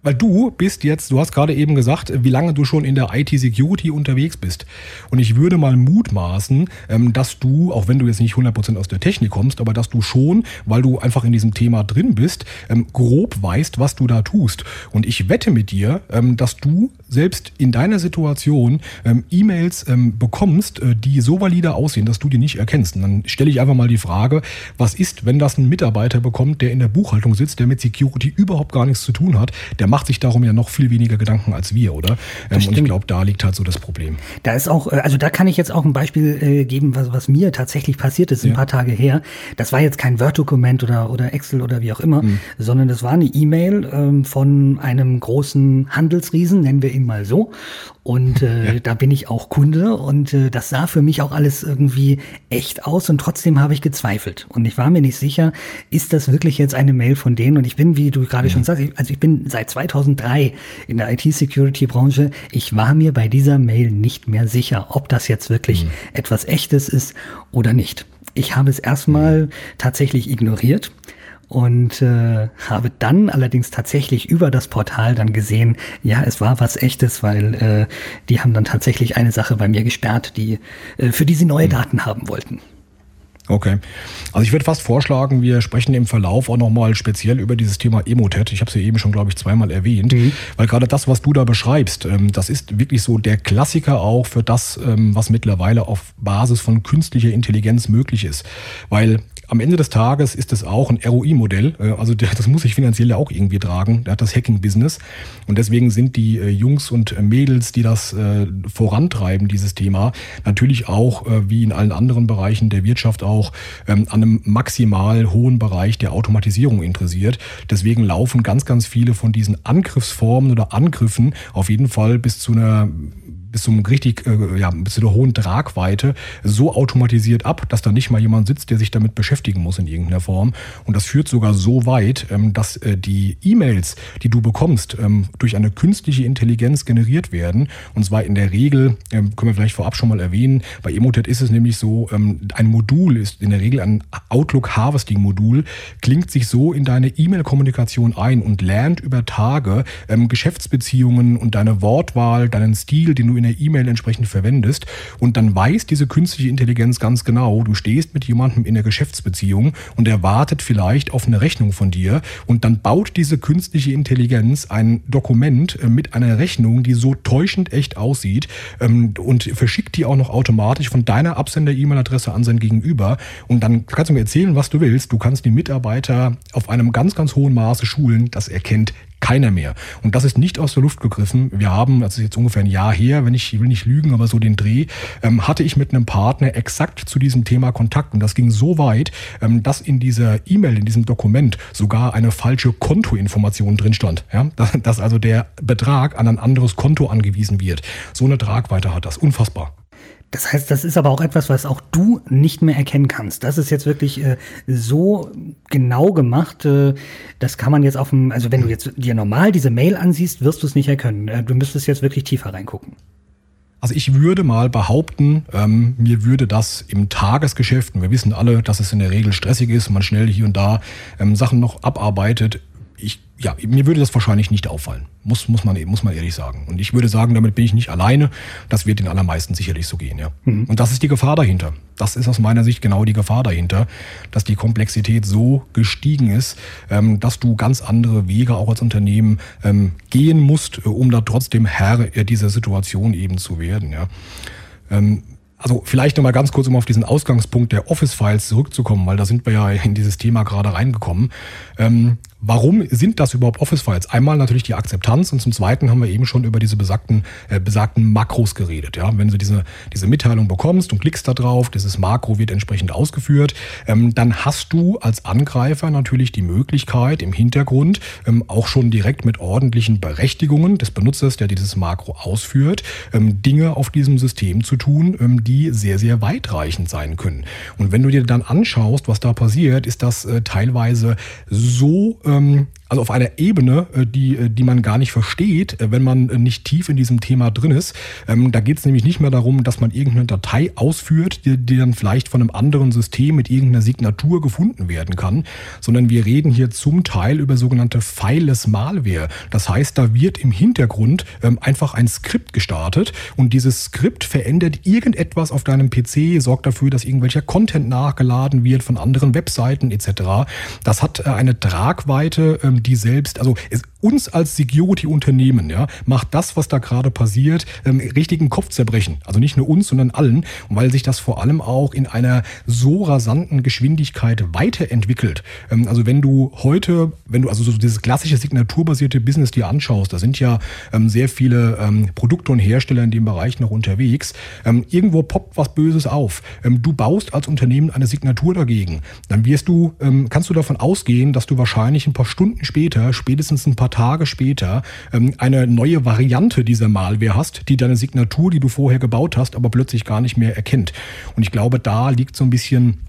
Weil du bist jetzt, du hast gerade eben gesagt, wie lange du schon in der IT-Security unterwegs bist. Und ich würde mal mutmaßen, ähm, dass du, auch wenn du jetzt nicht 100% aus der Technik kommst, aber dass du schon, weil du einfach in diesem Thema drin bist, ähm, grob weißt, was du da tust. Und ich wette mit dir, ähm, dass du selbst in deiner Situation E-Mails bekommst, äh, die so valide aussehen, dass du die nicht erkennst. Und dann stelle ich einfach mal die Frage, was ist, wenn das ein Mitarbeiter bekommt, der in der Buchhaltung sitzt, der mit Security überhaupt gar nichts zu tun hat, der macht sich darum ja noch viel weniger Gedanken als wir, oder? Ähm, und ich glaube, da liegt halt so das Problem. Da ist auch, äh, also da kann ich jetzt auch ein Beispiel äh, geben, was, was mir tatsächlich passiert ist, ja. ein paar Tage her. Das war jetzt kein Word-Dokument oder, oder Excel oder wie auch immer, mhm. sondern das war eine E-Mail ähm, von einem großen Handelsriesen, nennen wir ihn mal so. Und äh, ja. da bin ich auch Kunde und äh, das sah für mich auch alles irgendwie echt aus und trotzdem habe ich gezweifelt. Und ich war mir nicht sicher, ist das wirklich jetzt eine Mail von denen? Und ich bin, wie du gerade ja. schon sagst, also ich bin seit zwei 2003 in der IT-Security-Branche. Ich war mir bei dieser Mail nicht mehr sicher, ob das jetzt wirklich mhm. etwas Echtes ist oder nicht. Ich habe es erstmal tatsächlich ignoriert und äh, habe dann allerdings tatsächlich über das Portal dann gesehen, ja, es war was echtes, weil äh, die haben dann tatsächlich eine Sache bei mir gesperrt, die äh, für die sie neue mhm. Daten haben wollten. Okay. Also ich würde fast vorschlagen, wir sprechen im Verlauf auch nochmal speziell über dieses Thema Emotet. Ich habe es ja eben schon, glaube ich, zweimal erwähnt, mhm. weil gerade das, was du da beschreibst, ähm, das ist wirklich so der Klassiker auch für das, ähm, was mittlerweile auf Basis von künstlicher Intelligenz möglich ist. Weil am Ende des Tages ist es auch ein ROI-Modell. Äh, also das muss sich finanziell ja auch irgendwie tragen. Der hat das Hacking-Business. Und deswegen sind die äh, Jungs und äh, Mädels, die das vorantreiben, dieses Thema, natürlich auch, wie in allen anderen Bereichen der Wirtschaft auch, ähm, an einem maximal hohen Bereich der Automatisierung interessiert. Deswegen laufen ganz, ganz viele von diesen Angriffsformen oder Angriffen auf jeden Fall bis zu einer bis zum richtig, äh, ja, bis zu der hohen Tragweite so automatisiert ab, dass da nicht mal jemand sitzt, der sich damit beschäftigen muss in irgendeiner Form. Und das führt sogar so weit, ähm, dass äh, die E-Mails, die du bekommst, ähm, durch eine künstliche Intelligenz generiert werden. Und zwar in der Regel, ähm, können wir vielleicht vorab schon mal erwähnen, bei Emotet ist es nämlich so, ähm, ein Modul ist in der Regel ein Outlook Harvesting Modul, klingt sich so in deine E-Mail-Kommunikation ein und lernt über Tage ähm, Geschäftsbeziehungen und deine Wortwahl, deinen Stil, den du in der E-Mail entsprechend verwendest. Und dann weiß diese künstliche Intelligenz ganz genau, du stehst mit jemandem in der Geschäftsbeziehung und er wartet vielleicht auf eine Rechnung von dir. Und dann baut diese künstliche Intelligenz ein Dokument äh, mit einer Rechnung, die so täuschend echt aussieht ähm, und verschickt die auch noch automatisch von deiner Absender-E-Mail-Adresse an sein Gegenüber. Und dann kannst du mir erzählen, was du willst. Du kannst die Mitarbeiter auf einem ganz, ganz hohen Maße schulen. Das erkennt keiner mehr. Und das ist nicht aus der Luft gegriffen. Wir haben, das ist jetzt ungefähr ein Jahr her, wenn ich, ich will nicht lügen, aber so den Dreh, ähm, hatte ich mit einem Partner exakt zu diesem Thema Kontakt. Und das ging so weit, ähm, dass in dieser E-Mail, in diesem Dokument sogar eine falsche Kontoinformation drin stand. Ja? Dass, dass also der Betrag an ein anderes Konto angewiesen wird. So eine Tragweite hat das. Unfassbar. Das heißt, das ist aber auch etwas, was auch du nicht mehr erkennen kannst. Das ist jetzt wirklich äh, so genau gemacht. Äh, das kann man jetzt auf dem, also wenn du jetzt dir normal diese Mail ansiehst, wirst du es nicht erkennen. Äh, du müsstest jetzt wirklich tiefer reingucken. Also ich würde mal behaupten, ähm, mir würde das im Tagesgeschäft, und wir wissen alle, dass es in der Regel stressig ist, man schnell hier und da ähm, Sachen noch abarbeitet, ja, mir würde das wahrscheinlich nicht auffallen. Muss, muss, man, muss man ehrlich sagen. Und ich würde sagen, damit bin ich nicht alleine. Das wird den allermeisten sicherlich so gehen, ja. Mhm. Und das ist die Gefahr dahinter. Das ist aus meiner Sicht genau die Gefahr dahinter, dass die Komplexität so gestiegen ist, ähm, dass du ganz andere Wege auch als Unternehmen ähm, gehen musst, äh, um da trotzdem Herr dieser Situation eben zu werden, ja. Ähm, also vielleicht nochmal ganz kurz, um auf diesen Ausgangspunkt der Office-Files zurückzukommen, weil da sind wir ja in dieses Thema gerade reingekommen. Ähm, Warum sind das überhaupt Office-Files? Einmal natürlich die Akzeptanz und zum Zweiten haben wir eben schon über diese besagten, äh, besagten Makros geredet. Ja? Wenn du diese, diese Mitteilung bekommst und klickst da drauf, dieses Makro wird entsprechend ausgeführt, ähm, dann hast du als Angreifer natürlich die Möglichkeit im Hintergrund ähm, auch schon direkt mit ordentlichen Berechtigungen des Benutzers, der dieses Makro ausführt, ähm, Dinge auf diesem System zu tun, ähm, die sehr, sehr weitreichend sein können. Und wenn du dir dann anschaust, was da passiert, ist das äh, teilweise so ähm, also auf einer Ebene, äh, die, äh, die man gar nicht versteht, äh, wenn man nicht tief in diesem Thema drin ist. Ähm, da geht es nämlich nicht mehr darum, dass man irgendeine Datei ausführt, die, die dann vielleicht von einem anderen System mit irgendeiner Signatur gefunden werden kann, sondern wir reden hier zum Teil über sogenannte Fileless Malware. Das heißt, da wird im Hintergrund ähm, einfach ein Skript gestartet und dieses Skript verändert irgendetwas auf deinem PC, sorgt dafür, dass irgendwelcher Content nachgeladen wird von anderen Webseiten etc. Das hat eine Tragweite, ähm, die selbst, also es, uns als Security-Unternehmen, ja, macht das, was da gerade passiert, ähm, richtigen Kopfzerbrechen. Also nicht nur uns, sondern allen, weil sich das vor allem auch in einer so rasanten Geschwindigkeit weiterentwickelt. Ähm, also wenn du heute, wenn du also so dieses klassische signaturbasierte Business dir anschaust, da sind ja ähm, sehr viele ähm, Produkte und Hersteller in dem Bereich noch unterwegs. Ähm, irgendwo poppt was Böses auf. Ähm, du baust als Unternehmen eine Signatur dagegen. Dann wirst du, kannst du davon ausgehen, dass du wahrscheinlich ein paar Stunden später, spätestens ein paar Tage später, ähm, eine neue Variante dieser Malware hast, die deine Signatur, die du vorher gebaut hast, aber plötzlich gar nicht mehr erkennt. Und ich glaube, da liegt so ein bisschen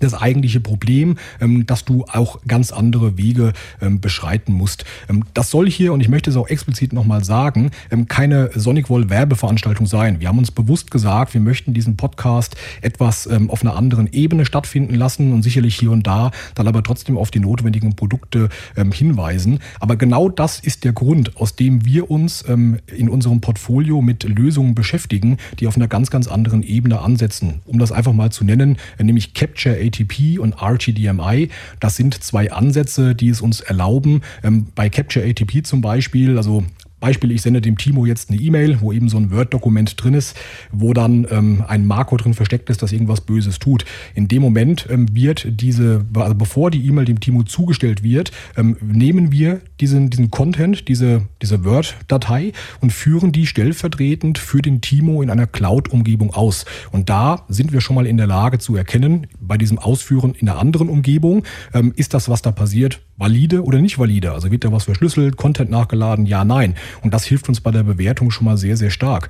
das eigentliche Problem, ähm, dass du auch ganz andere Wege ähm, beschreiten musst. Ähm, das soll hier, und ich möchte es auch explizit nochmal sagen, keine SonicWall Werbeveranstaltung sein. Wir haben uns bewusst gesagt, wir möchten diesen Podcast etwas auf einer anderen Ebene stattfinden lassen und sicherlich hier und da dann aber trotzdem auf die notwendigen Produkte hinweisen. Aber genau das ist der Grund, aus dem wir uns in unserem Portfolio mit Lösungen beschäftigen, die auf einer ganz, ganz anderen Ebene ansetzen. Um das einfach mal zu nennen, nämlich Capture ATP und RTDMI. Das sind zwei Ansätze, die es uns erlauben, ähm, bei Capture ATP zum Beispiel, also Beispiel, ich sende dem Timo jetzt eine E-Mail, wo eben so ein Word-Dokument drin ist, wo dann ähm, ein Marco drin versteckt ist, das irgendwas Böses tut. In dem Moment ähm, wird diese, also bevor die E-Mail dem Timo zugestellt wird, ähm, nehmen wir diesen, diesen Content, diese, diese Word-Datei und führen die stellvertretend für den Timo in einer Cloud-Umgebung aus. Und da sind wir schon mal in der Lage zu erkennen, bei diesem Ausführen in einer anderen Umgebung, ähm, ist das, was da passiert, valide oder nicht valide? Also wird da was verschlüsselt, Content nachgeladen? Ja, nein. Und das hilft uns bei der Bewertung schon mal sehr, sehr stark.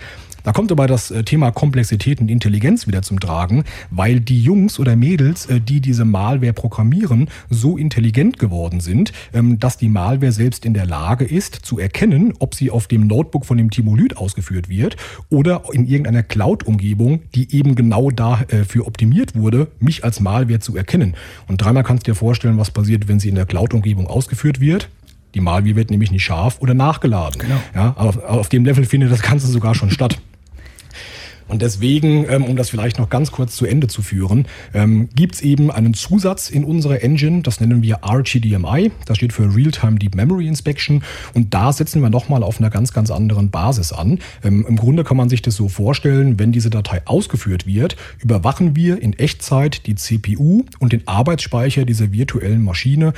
Da kommt aber das äh, Thema Komplexität und Intelligenz wieder zum Tragen, weil die Jungs oder Mädels, äh, die diese Malware programmieren, so intelligent geworden sind, ähm, dass die Malware selbst in der Lage ist, zu erkennen, ob sie auf dem Notebook von dem Timolyt ausgeführt wird oder in irgendeiner Cloud-Umgebung, die eben genau dafür optimiert wurde, mich als Malware zu erkennen. Und dreimal kannst du dir vorstellen, was passiert, wenn sie in der Cloud-Umgebung ausgeführt wird. Die Malware wird nämlich nicht scharf oder nachgeladen. Genau. Ja, auf, auf dem Level findet das Ganze sogar schon statt. Und deswegen, ähm, um das vielleicht noch ganz kurz zu Ende zu führen, ähm, gibt es eben einen Zusatz in unserer Engine, das nennen wir RTDMI, das steht für Real-Time Deep Memory Inspection. Und da setzen wir nochmal auf einer ganz, ganz anderen Basis an. Ähm, Im Grunde kann man sich das so vorstellen, wenn diese Datei ausgeführt wird, überwachen wir in Echtzeit die CPU und den Arbeitsspeicher dieser virtuellen Maschine,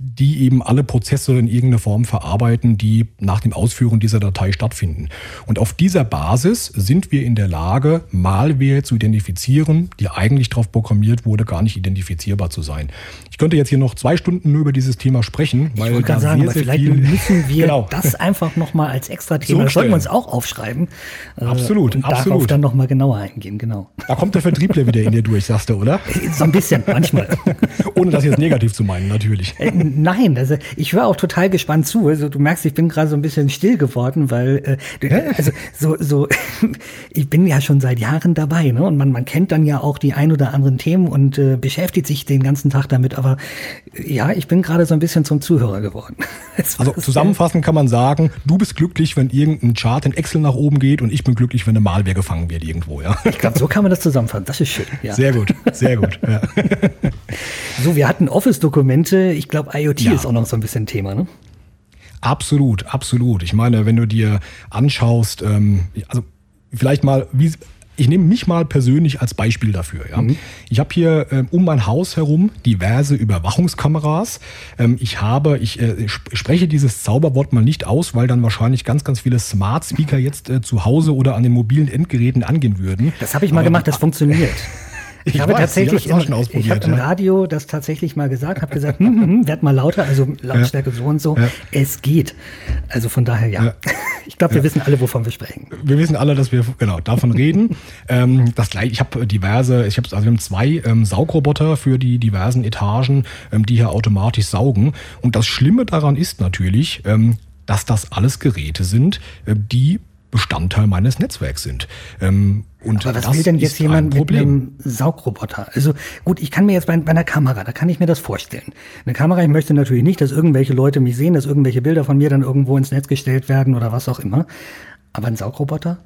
die eben alle Prozesse in irgendeiner Form verarbeiten, die nach dem Ausführen dieser Datei stattfinden. Und auf dieser Basis sind wir in der Lage, Malware zu identifizieren, die eigentlich darauf programmiert wurde, gar nicht identifizierbar zu sein. Ich könnte jetzt hier noch zwei Stunden nur über dieses Thema sprechen, weil ich da sagen, sehr, sehr vielleicht viel müssen wir genau. das einfach nochmal als extra Thema, so das sollten wir uns auch aufschreiben. Äh, absolut, und absolut. darauf dann nochmal genauer eingehen, genau. Da kommt der Vertriebler wieder in dir durch, sagst du, oder? So ein bisschen, manchmal. Ohne das jetzt negativ zu meinen, natürlich. Äh, nein, also ich höre auch total gespannt zu. Also du merkst, ich bin gerade so ein bisschen still geworden, weil äh, also so so ich bin ja schon seit Jahren dabei, ne? Und man man kennt dann ja auch die ein oder anderen Themen und äh, beschäftigt sich den ganzen Tag damit. Aber ja, ich bin gerade so ein bisschen zum Zuhörer geworden. also zusammenfassend kann man sagen, du bist glücklich, wenn irgendein Chart in Excel nach oben geht und ich bin glücklich, wenn eine Malware gefangen wird irgendwo. Ja. Ich glaube, so kann man das zusammenfassen. Das ist schön. Ja. Sehr gut, sehr gut. Ja. so, wir hatten Office-Dokumente. Ich glaube, IoT ja. ist auch noch so ein bisschen Thema, ne? Absolut, absolut. Ich meine, wenn du dir anschaust, ähm, also vielleicht mal, wie, ich nehme mich mal persönlich als Beispiel dafür. Ja. Mhm. Ich habe hier ähm, um mein Haus herum diverse Überwachungskameras. Ähm, ich habe, ich äh, spreche dieses Zauberwort mal nicht aus, weil dann wahrscheinlich ganz, ganz viele Smart Speaker jetzt äh, zu Hause oder an den mobilen Endgeräten angehen würden. Das habe ich mal Aber gemacht, das funktioniert. Ich, ich habe weiß, tatsächlich im, ich habe im Radio das tatsächlich mal gesagt, habe gesagt, hm, hm, hm, werd mal lauter, also Lautstärke ja. so und so. Ja. Es geht. Also von daher ja. ja. Ich glaube, wir wissen alle, wovon wir sprechen. Wir wissen alle, dass wir genau davon reden. ähm, das gleiche. Ich habe diverse. Ich habe also wir haben zwei ähm, Saugroboter für die diversen Etagen, ähm, die hier automatisch saugen. Und das Schlimme daran ist natürlich, ähm, dass das alles Geräte sind, äh, die Bestandteil meines Netzwerks sind. Und Aber was will denn jetzt jemand ein mit einem Saugroboter? Also gut, ich kann mir jetzt bei, bei, einer Kamera, da kann ich mir das vorstellen. Eine Kamera, ich möchte natürlich nicht, dass irgendwelche Leute mich sehen, dass irgendwelche Bilder von mir dann irgendwo ins Netz gestellt werden oder was auch immer. Aber ein Saugroboter?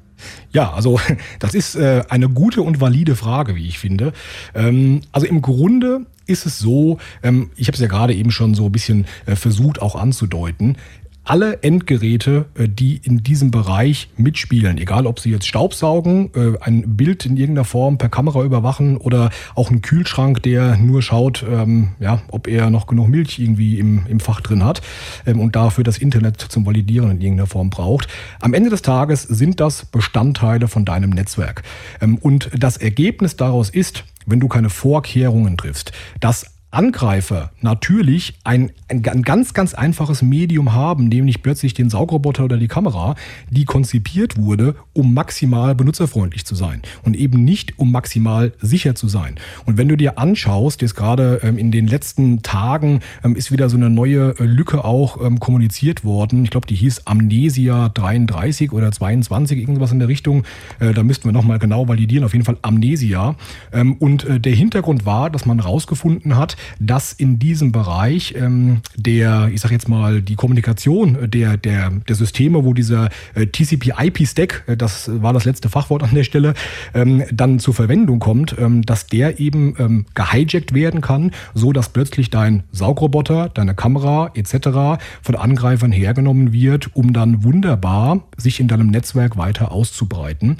Ja, also das ist äh, eine gute und valide Frage, wie ich finde. Ähm, also im Grunde ist es so, ähm, ich habe es ja gerade eben schon so ein bisschen äh, versucht auch anzudeuten, alle Endgeräte, äh, die in diesem Bereich mitspielen, egal ob sie jetzt Staubsaugen, äh, ein Bild in irgendeiner Form per Kamera überwachen oder auch ein Kühlschrank, der nur schaut, ähm, ja, ob er noch genug Milch irgendwie im, im Fach drin hat ähm, und dafür das Internet zum Validieren in irgendeiner Form braucht. Am Ende des Tages sind das Bestandteile von deinem Netzwerk. Ähm, und das Ergebnis daraus ist, wenn du keine Vorkehrungen triffst, dass Angreifer natürlich ein, ein, ganz, ganz einfaches Medium haben, nämlich plötzlich den Saugroboter oder die Kamera, die konzipiert wurde, um maximal benutzerfreundlich zu sein und eben nicht um maximal sicher zu sein. Und wenn du dir anschaust, jetzt gerade ähm, in den letzten Tagen ähm, ist wieder so eine neue äh, Lücke auch ähm, kommuniziert worden. Ich glaube, die hieß Amnesia 33 oder 22, irgendwas in der Richtung. Äh, da müssten wir nochmal genau validieren. Auf jeden Fall Amnesia. Ähm, und äh, der Hintergrund war, dass man rausgefunden hat, dass in diesem Bereich ähm, der, ich sag jetzt mal, die Kommunikation der, der, der Systeme, wo dieser äh, TCP-IP-Stack, äh, das war das letzte Fachwort an der Stelle, ähm, dann zur Verwendung kommt, ähm, dass der eben ähm, gehijackt werden kann, so dass plötzlich dein Saugroboter, deine Kamera etc. von Angreifern hergenommen wird, um dann wunderbar sich in deinem Netzwerk weiter auszubreiten.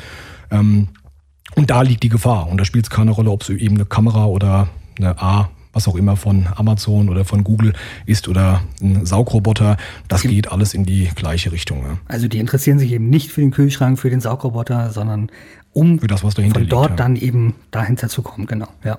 Ähm, und da liegt die Gefahr. Und da spielt es keine Rolle, ob es eben eine Kamera oder eine A was auch immer von Amazon oder von Google ist oder ein Saugroboter. Das geht alles in die gleiche Richtung. Ja. Also die interessieren sich eben nicht für den Kühlschrank, für den Saugroboter, sondern um das, von dort liegt, ja. dann eben dahinter zu kommen. Genau, ja.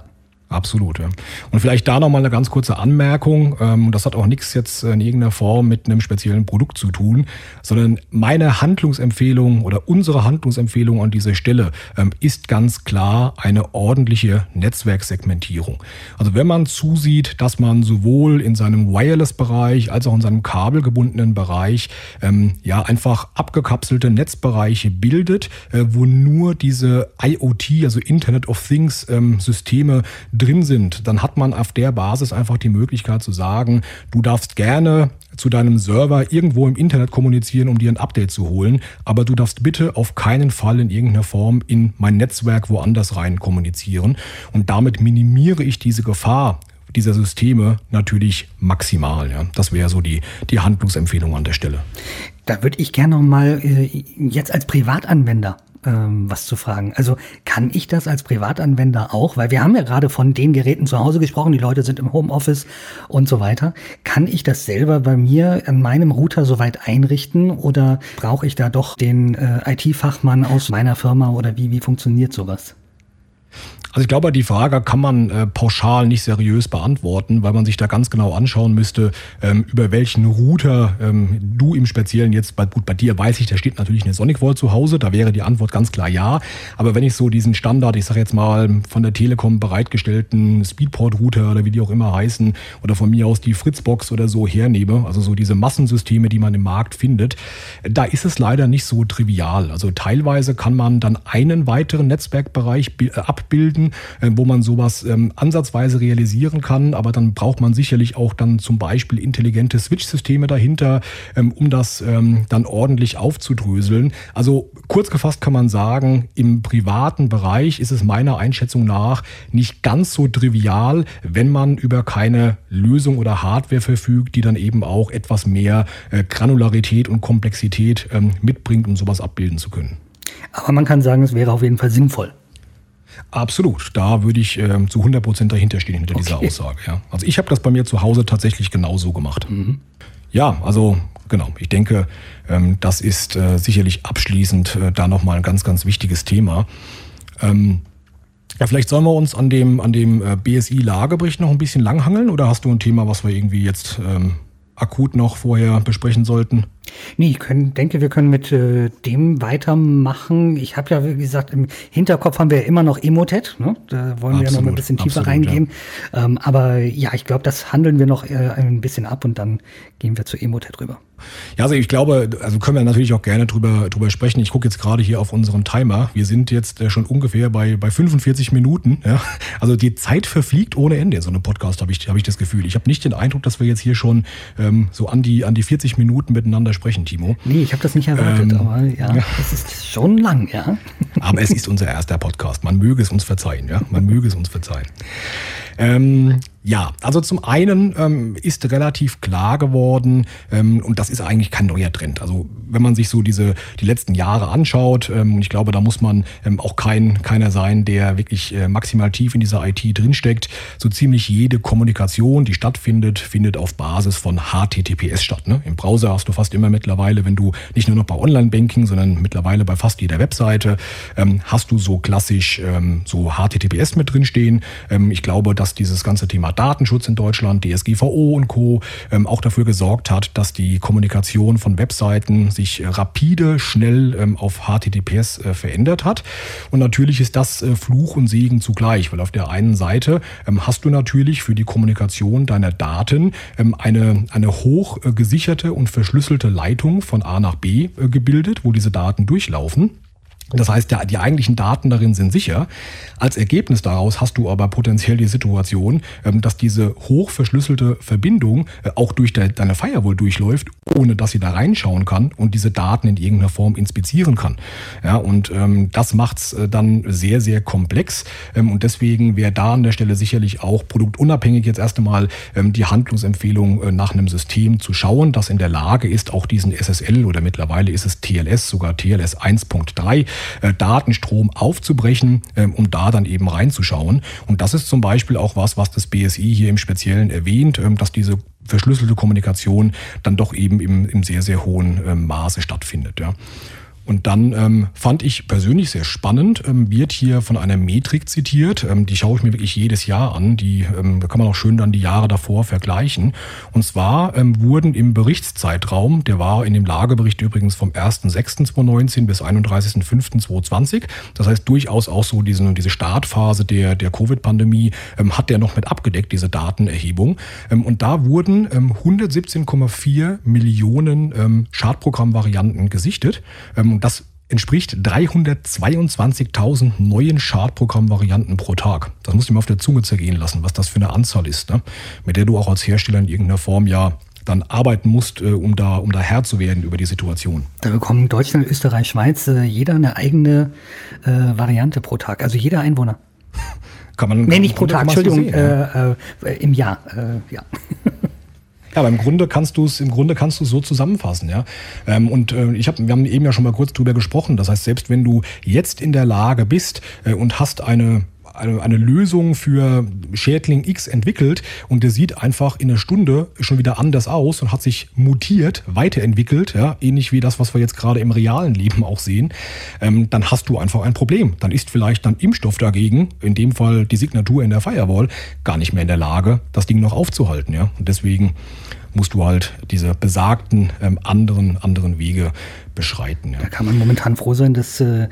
Absolut, ja. Und vielleicht da nochmal eine ganz kurze Anmerkung. Ähm, das hat auch nichts jetzt in irgendeiner Form mit einem speziellen Produkt zu tun, sondern meine Handlungsempfehlung oder unsere Handlungsempfehlung an dieser Stelle ähm, ist ganz klar eine ordentliche Netzwerksegmentierung. Also wenn man zusieht, dass man sowohl in seinem Wireless-Bereich als auch in seinem kabelgebundenen Bereich ähm, ja einfach abgekapselte Netzbereiche bildet, äh, wo nur diese IoT, also Internet of Things Systeme drin sind, dann hat man auf der Basis einfach die Möglichkeit zu sagen, du darfst gerne zu deinem Server irgendwo im Internet kommunizieren, um dir ein Update zu holen, aber du darfst bitte auf keinen Fall in irgendeiner Form in mein Netzwerk woanders rein kommunizieren. Und damit minimiere ich diese Gefahr dieser Systeme natürlich maximal. Ja. Das wäre so die, die Handlungsempfehlung an der Stelle. Da würde ich gerne noch mal äh, jetzt als Privatanwender ähm, was zu fragen. Also kann ich das als Privatanwender auch? Weil wir haben ja gerade von den Geräten zu Hause gesprochen, die Leute sind im Homeoffice und so weiter. Kann ich das selber bei mir an meinem Router soweit einrichten oder brauche ich da doch den äh, IT-Fachmann aus meiner Firma oder wie, wie funktioniert sowas? Also ich glaube, die Frage kann man äh, pauschal nicht seriös beantworten, weil man sich da ganz genau anschauen müsste, ähm, über welchen Router ähm, du im Speziellen jetzt, bei, gut, bei dir weiß ich, da steht natürlich eine Sonic Vault zu Hause, da wäre die Antwort ganz klar ja. Aber wenn ich so diesen Standard, ich sage jetzt mal, von der Telekom bereitgestellten Speedport-Router oder wie die auch immer heißen, oder von mir aus die Fritzbox oder so hernehme, also so diese Massensysteme, die man im Markt findet, da ist es leider nicht so trivial. Also teilweise kann man dann einen weiteren Netzwerkbereich abbilden, Projekten, äh, wo man sowas ähm, ansatzweise realisieren kann. Aber dann braucht man sicherlich auch dann zum Beispiel intelligente Switch-Systeme dahinter, ähm, um das ähm, dann ordentlich aufzudröseln. Also kurz gefasst kann man sagen, im privaten Bereich ist es meiner Einschätzung nach nicht ganz so trivial, wenn man über keine Lösung oder Hardware verfügt, die dann eben auch etwas mehr äh, Granularität und Komplexität mitbringt, um sowas abbilden zu können. Aber man kann sagen, es wäre auf jeden Fall sinnvoll. Absolut. Da würde ich äh, zu 100 Prozent dahinter stehen, hinter okay. dieser Aussage. Ja. Also ich habe das bei mir zu Hause tatsächlich genauso gemacht. Mhm. Ja, also genau. Ich denke, ähm, das ist äh, sicherlich abschließend äh, da nochmal ein ganz, ganz wichtiges Thema. Ähm, ja, vielleicht sollen wir uns an dem, an dem äh, BSI-Lagebericht noch ein bisschen langhangeln oder hast du ein Thema, was wir irgendwie jetzt ähm, akut noch vorher besprechen sollten? Nee, ich können, denke, wir können mit äh, dem weitermachen. Ich habe ja, wie gesagt, im Hinterkopf haben wir ja immer noch Emotet. Ne? Da wollen absolut, wir ja noch mal ein bisschen tiefer absolut, reingehen. Ja. Ähm, aber ja, ich glaube, das handeln wir noch äh, ein bisschen ab und dann gehen wir zu Emotet rüber. Ja, also ich glaube, also können wir natürlich auch gerne drüber, drüber sprechen. Ich gucke jetzt gerade hier auf unseren Timer. Wir sind jetzt äh, schon ungefähr bei, bei 45 Minuten. Ja? Also die Zeit verfliegt ohne Ende in so einem Podcast, habe ich, hab ich das Gefühl. Ich habe nicht den Eindruck, dass wir jetzt hier schon ähm, so an die, an die 40 Minuten miteinander sprechen, Timo. Nee, ich habe das nicht erwartet, ähm, aber ja, ja, es ist schon lang, ja. Aber es ist unser erster Podcast. Man möge es uns verzeihen, ja. Man möge es uns verzeihen. Ähm, ja, also zum einen ähm, ist relativ klar geworden, ähm, und das ist eigentlich kein neuer Trend. Also wenn man sich so diese die letzten Jahre anschaut, ähm, und ich glaube, da muss man ähm, auch kein keiner sein, der wirklich äh, maximal tief in dieser IT drinsteckt. So ziemlich jede Kommunikation, die stattfindet, findet auf Basis von HTTPS statt. Ne? Im Browser hast du fast immer mittlerweile, wenn du nicht nur noch bei Online-Banking, sondern mittlerweile bei fast jeder Webseite, ähm, hast du so klassisch ähm, so HTTPS mit drinstehen. Ich glaube, dass dieses ganze Thema Datenschutz in Deutschland, DSGVO und Co. Ähm, auch dafür gesorgt hat, dass die Kommunikation von Webseiten sich rapide, schnell ähm, auf HTTPS äh, verändert hat. Und natürlich ist das äh, Fluch und Segen zugleich, weil auf der einen Seite ähm, hast du natürlich für die Kommunikation deiner Daten eine, eine hoch äh, gesicherte und verschlüsselte Leitung von A nach B äh, gebildet, wo diese Daten durchlaufen. Das heißt, ja, die eigentlichen Daten darin sind sicher. Als Ergebnis daraus hast du aber potenziell die Situation, ähm, dass diese hochverschlüsselte Verbindung äh, auch durch deine Firewall durchläuft, ohne dass sie da reinschauen kann und diese Daten in irgendeiner Form inspizieren kann. Ja, und ähm, das macht's äh, dann sehr, sehr komplex. Ähm, und deswegen wäre da an der Stelle sicherlich auch produktunabhängig jetzt erst einmal ähm, die Handlungsempfehlung äh, nach einem System zu schauen, das in der Lage ist, auch diesen SSL oder mittlerweile ist es TLS, sogar TLS 1.3, äh, Datenstrom aufzubrechen, äh, um da dann eben reinzuschauen. Und das ist zum Beispiel auch was, was das BSI hier im Speziellen erwähnt, äh, dass diese verschlüsselte Kommunikation dann doch eben im, im sehr, sehr hohen äh, Maße stattfindet. Ja. Und dann ähm, fand ich persönlich sehr spannend, ähm, wird hier von einer Metrik zitiert, ähm, die schaue ich mir wirklich jedes Jahr an, die ähm, kann man auch schön dann die Jahre davor vergleichen. Und zwar ähm, wurden im Berichtszeitraum, der war in dem Lagebericht übrigens vom 1.6.2019 bis 31.05.2020, das heißt durchaus auch so diese, diese Startphase der, der Covid-Pandemie, ähm, hat der noch mit abgedeckt, diese Datenerhebung. Ähm, und da wurden ähm, 117,4 Millionen ähm, Schadprogrammvarianten gesichtet. Ähm, das entspricht 322.000 neuen Schadprogrammvarianten pro Tag. Das musst du mir auf der Zunge zergehen lassen, was das für eine Anzahl ist, ne? mit der du auch als Hersteller in irgendeiner Form ja dann arbeiten musst, äh, um da, um da Herr zu werden über die Situation. Da bekommen Deutschland, Österreich, Schweiz äh, jeder eine eigene äh, Variante pro Tag, also jeder Einwohner. Kann man, nee, nicht pro Tag, Entschuldigung, sehen. Äh, äh, im Jahr, ja. Ja, aber im Grunde kannst du es, im Grunde kannst du so zusammenfassen, ja. Ähm, und äh, ich habe, wir haben eben ja schon mal kurz drüber gesprochen. Das heißt, selbst wenn du jetzt in der Lage bist äh, und hast eine eine, eine Lösung für Schädling X entwickelt und der sieht einfach in einer Stunde schon wieder anders aus und hat sich mutiert, weiterentwickelt, ja, ähnlich wie das, was wir jetzt gerade im realen Leben auch sehen, ähm, dann hast du einfach ein Problem. Dann ist vielleicht dann Impfstoff dagegen, in dem Fall die Signatur in der Firewall, gar nicht mehr in der Lage, das Ding noch aufzuhalten. Ja? Und deswegen musst du halt diese besagten ähm, anderen, anderen Wege beschreiten. Ja. Da kann man momentan froh sein, dass äh,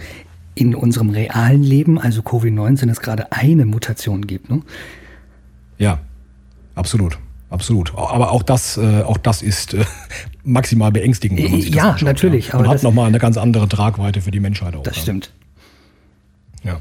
in unserem realen Leben, also Covid-19, es gerade eine Mutation gibt. Ne? Ja, absolut. Absolut. Aber auch das, äh, auch das ist äh, maximal beängstigend. Wenn man sich ja, das natürlich. Ja. Und hat nochmal eine ganz andere Tragweite für die Menschheit auch. Das stimmt. Ja.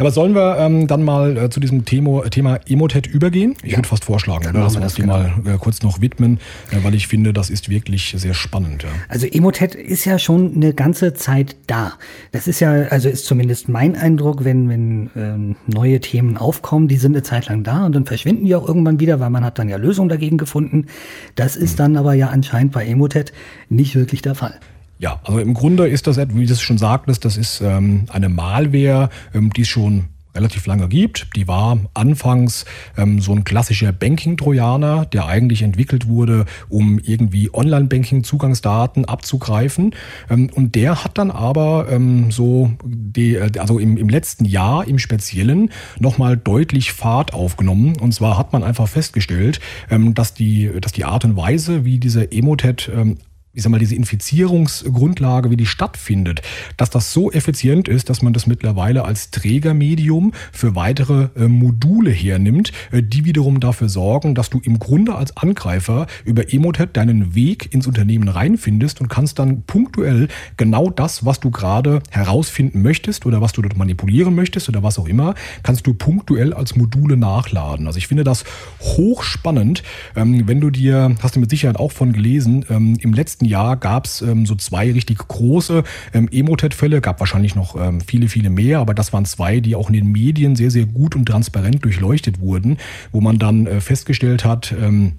Aber sollen wir ähm, dann mal äh, zu diesem Thema, Thema Emotet übergehen? Ich ja. würde fast vorschlagen, oder, dass wir uns die genau. mal äh, kurz noch widmen, äh, weil ich finde, das ist wirklich sehr spannend. Ja. Also Emotet ist ja schon eine ganze Zeit da. Das ist ja, also ist zumindest mein Eindruck, wenn, wenn ähm, neue Themen aufkommen, die sind eine Zeit lang da und dann verschwinden die auch irgendwann wieder, weil man hat dann ja Lösungen dagegen gefunden. Das ist hm. dann aber ja anscheinend bei Emotet nicht wirklich der Fall. Ja, also im Grunde ist das, wie du es schon sagtest, das ist ähm, eine Malware, ähm, die es schon relativ lange gibt. Die war anfangs ähm, so ein klassischer Banking-Trojaner, der eigentlich entwickelt wurde, um irgendwie Online-Banking-Zugangsdaten abzugreifen. Ähm, und der hat dann aber ähm, so, die, äh, also im, im letzten Jahr im Speziellen nochmal deutlich Fahrt aufgenommen. Und zwar hat man einfach festgestellt, ähm, dass, die, dass die Art und Weise, wie dieser Emotet ähm, ich sag mal, diese Infizierungsgrundlage, wie die stattfindet, dass das so effizient ist, dass man das mittlerweile als Trägermedium für weitere äh, Module hernimmt, äh, die wiederum dafür sorgen, dass du im Grunde als Angreifer über Emotet deinen Weg ins Unternehmen reinfindest und kannst dann punktuell genau das, was du gerade herausfinden möchtest oder was du dort manipulieren möchtest oder was auch immer, kannst du punktuell als Module nachladen. Also ich finde das hochspannend, ähm, wenn du dir, hast du mit Sicherheit auch von gelesen, ähm, im letzten Jahr gab es ähm, so zwei richtig große ähm, Emotet-Fälle, gab wahrscheinlich noch ähm, viele, viele mehr, aber das waren zwei, die auch in den Medien sehr, sehr gut und transparent durchleuchtet wurden, wo man dann äh, festgestellt hat, ähm,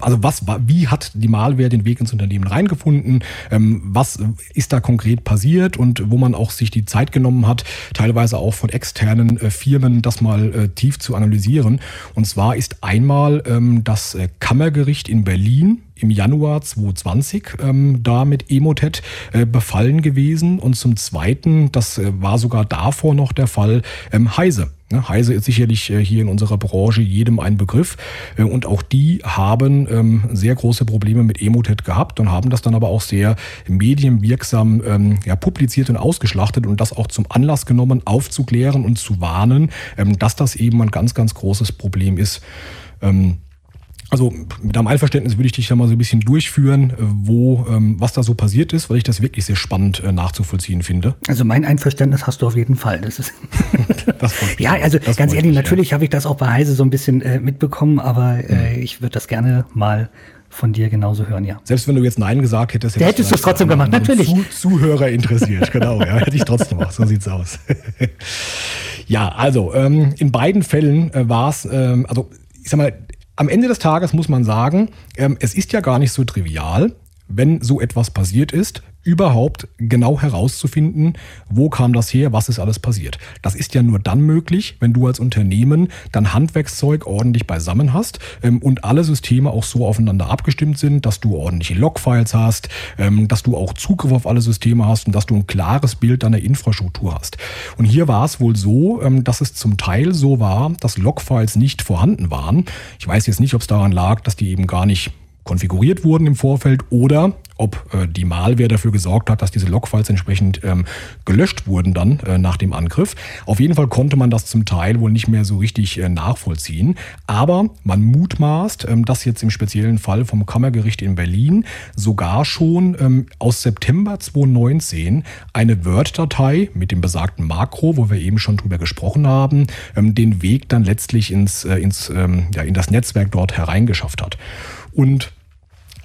also was, wie hat die Malware den Weg ins Unternehmen reingefunden? Ähm, was ist da konkret passiert und wo man auch sich die Zeit genommen hat, teilweise auch von externen äh, Firmen das mal äh, tief zu analysieren. Und zwar ist einmal ähm, das äh, Kammergericht in Berlin im Januar 2020 ähm, da mit Emotet äh, befallen gewesen und zum Zweiten, das äh, war sogar davor noch der Fall, ähm, Heise. Ne, Heise ist sicherlich äh, hier in unserer Branche jedem ein Begriff äh, und auch die haben ähm, sehr große Probleme mit Emotet gehabt und haben das dann aber auch sehr medienwirksam ähm, ja, publiziert und ausgeschlachtet und das auch zum Anlass genommen, aufzuklären und zu warnen, ähm, dass das eben ein ganz, ganz großes Problem ist. Also mit einem Einverständnis würde ich dich da mal so ein bisschen durchführen, äh, wo, ähm, was da so passiert ist, weil ich das wirklich sehr spannend äh, nachzuvollziehen finde. Also mein Einverständnis hast du auf jeden Fall. Das ist das ja, also das ganz ehrlich, mich, natürlich ja. habe ich das auch bei Heise so ein bisschen äh, mitbekommen, aber äh, mhm. ich würde das gerne mal von dir genauso hören, ja. Selbst wenn du jetzt Nein gesagt hättest, hättest, hättest du es trotzdem gemacht, natürlich. Zu Zuhörer interessiert, genau, ja, hätte ich trotzdem auch, so sieht's aus. ja, also ähm, in beiden Fällen äh, war es, ähm, also ich sag mal, am Ende des Tages muss man sagen, ähm, es ist ja gar nicht so trivial, wenn so etwas passiert ist, überhaupt genau herauszufinden, wo kam das her, was ist alles passiert. Das ist ja nur dann möglich, wenn du als Unternehmen dein Handwerkszeug ordentlich beisammen hast ähm, und alle Systeme auch so aufeinander abgestimmt sind, dass du ordentliche Logfiles hast, ähm, dass du auch Zugriff auf alle Systeme hast und dass du ein klares Bild deiner Infrastruktur hast. Und hier war es wohl so, ähm, dass es zum Teil so war, dass Logfiles nicht vorhanden waren. Ich weiß jetzt nicht, ob es daran lag, dass die eben gar nicht konfiguriert wurden im Vorfeld oder ob äh, die Malware dafür gesorgt hat, dass diese Logfiles entsprechend ähm, gelöscht wurden dann äh, nach dem Angriff. Auf jeden Fall konnte man das zum Teil wohl nicht mehr so richtig äh, nachvollziehen. Aber man mutmaßt, ähm, dass jetzt im speziellen Fall vom Kammergericht in Berlin sogar schon ähm, aus September 2019 eine Word-Datei mit dem besagten Makro, wo wir eben schon drüber gesprochen haben, ähm, den Weg dann letztlich ins, äh, ins, ähm, ja, in das Netzwerk dort hereingeschafft hat. Und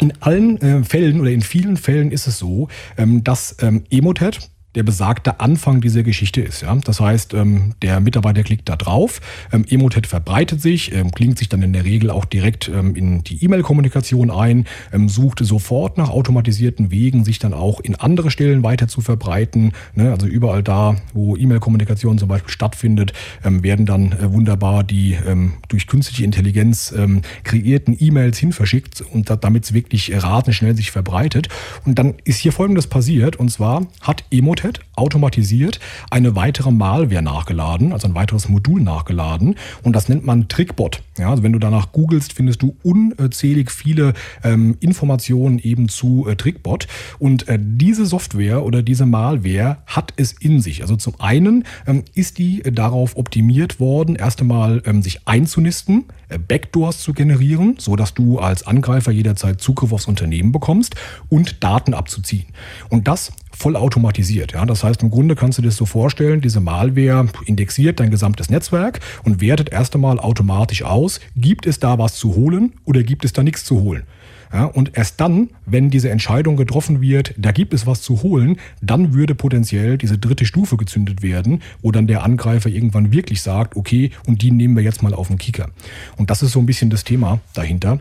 in allen äh, Fällen oder in vielen Fällen ist es so, ähm, dass ähm, Emotet, der besagte Anfang dieser Geschichte ist. Ja? Das heißt, ähm, der Mitarbeiter klickt da drauf, ähm, Emotet verbreitet sich, ähm, klingt sich dann in der Regel auch direkt ähm, in die E-Mail-Kommunikation ein, ähm, sucht sofort nach automatisierten Wegen, sich dann auch in andere Stellen weiter zu verbreiten. Ne? Also überall da, wo E-Mail-Kommunikation zum Beispiel stattfindet, ähm, werden dann äh, wunderbar die ähm, durch künstliche Intelligenz ähm, kreierten E-Mails hinverschickt und da, damit es wirklich ratenschnell sich verbreitet. Und dann ist hier Folgendes passiert, und zwar hat Emotet Notepad automatisiert eine weitere Malware nachgeladen, also ein weiteres Modul nachgeladen. Und das nennt man Trickbot. Ja, also wenn du danach googelst, findest du unzählig viele ähm, Informationen eben zu äh, Trickbot. Und äh, diese Software oder diese Malware hat es in sich. Also zum einen ähm, ist die äh, darauf optimiert worden, erst einmal ähm, sich einzunisten, äh, Backdoors zu generieren, so dass du als Angreifer jederzeit Zugriff aufs Unternehmen bekommst und Daten abzuziehen. Und das vollautomatisiert. Ja? Das heißt, im Grunde kannst du dir das so vorstellen, diese Malware indexiert dein gesamtes Netzwerk und wertet erst einmal automatisch aus, gibt es da was zu holen oder gibt es da nichts zu holen. Ja, und erst dann, wenn diese Entscheidung getroffen wird, da gibt es was zu holen, dann würde potenziell diese dritte Stufe gezündet werden, wo dann der Angreifer irgendwann wirklich sagt, okay, und die nehmen wir jetzt mal auf den Kicker. Und das ist so ein bisschen das Thema dahinter.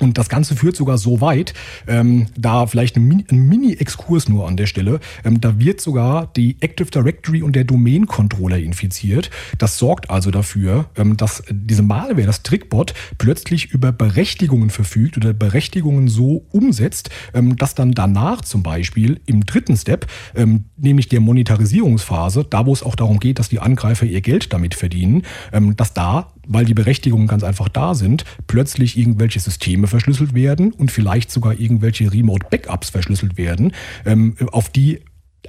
Und das Ganze führt sogar so weit, ähm, da vielleicht ein Mini-Exkurs nur an der Stelle, ähm, da wird sogar die Active Directory und der Domain-Controller infiziert. Das sorgt also dafür, ähm, dass diese Malware, das Trickbot, plötzlich über Berechtigungen verfügt oder Berechtigungen so umsetzt, ähm, dass dann danach zum Beispiel im dritten Step, ähm, nämlich der Monetarisierungsphase, da wo es auch darum geht, dass die Angreifer ihr Geld damit verdienen, ähm, dass da weil die Berechtigungen ganz einfach da sind, plötzlich irgendwelche Systeme verschlüsselt werden und vielleicht sogar irgendwelche Remote-Backups verschlüsselt werden, ähm, auf die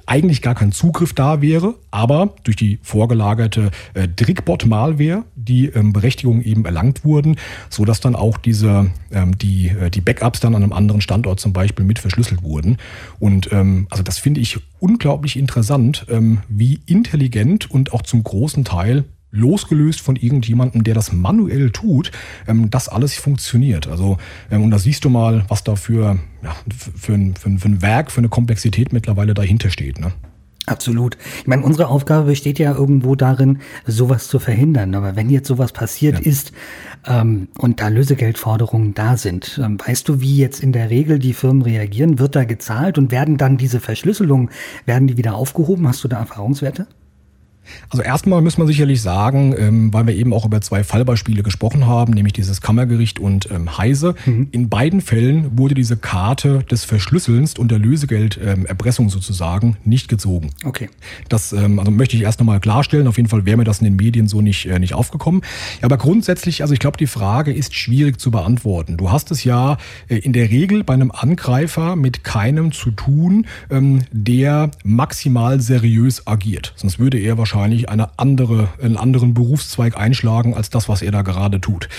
eigentlich gar kein Zugriff da wäre, aber durch die vorgelagerte äh, Drickbot-Malware die ähm, Berechtigungen eben erlangt wurden, so dass dann auch diese ähm, die äh, die Backups dann an einem anderen Standort zum Beispiel mit verschlüsselt wurden. Und ähm, also das finde ich unglaublich interessant, ähm, wie intelligent und auch zum großen Teil losgelöst von irgendjemandem, der das manuell tut, ähm, das alles funktioniert. Also, ähm, und da siehst du mal, was da für, ja, für, ein, für, ein, für ein Werk, für eine Komplexität mittlerweile dahinter steht. Ne? Absolut. Ich meine, unsere Aufgabe besteht ja irgendwo darin, sowas zu verhindern. Aber wenn jetzt sowas passiert ja. ist ähm, und da Lösegeldforderungen da sind, ähm, weißt du, wie jetzt in der Regel die Firmen reagieren? Wird da gezahlt und werden dann diese Verschlüsselungen, werden die wieder aufgehoben? Hast du da Erfahrungswerte? Also erstmal muss man sicherlich sagen, ähm, weil wir eben auch über zwei Fallbeispiele gesprochen haben, nämlich dieses Kammergericht und ähm, Heise. Mhm. In beiden Fällen wurde diese Karte des Verschlüsselns und der Lösegelderpressung ähm, sozusagen nicht gezogen. Okay. Das ähm, also möchte ich erst nochmal klarstellen. Auf jeden Fall wäre mir das in den Medien so nicht, äh, nicht aufgekommen. Aber grundsätzlich, also ich glaube, die Frage ist schwierig zu beantworten. Du hast es ja äh, in der Regel bei einem Angreifer mit keinem zu tun, der maximal seriös agiert. Sonst würde er wahrscheinlich wahrscheinlich eine andere, einen anderen Berufszweig einschlagen als das, was er da gerade tut.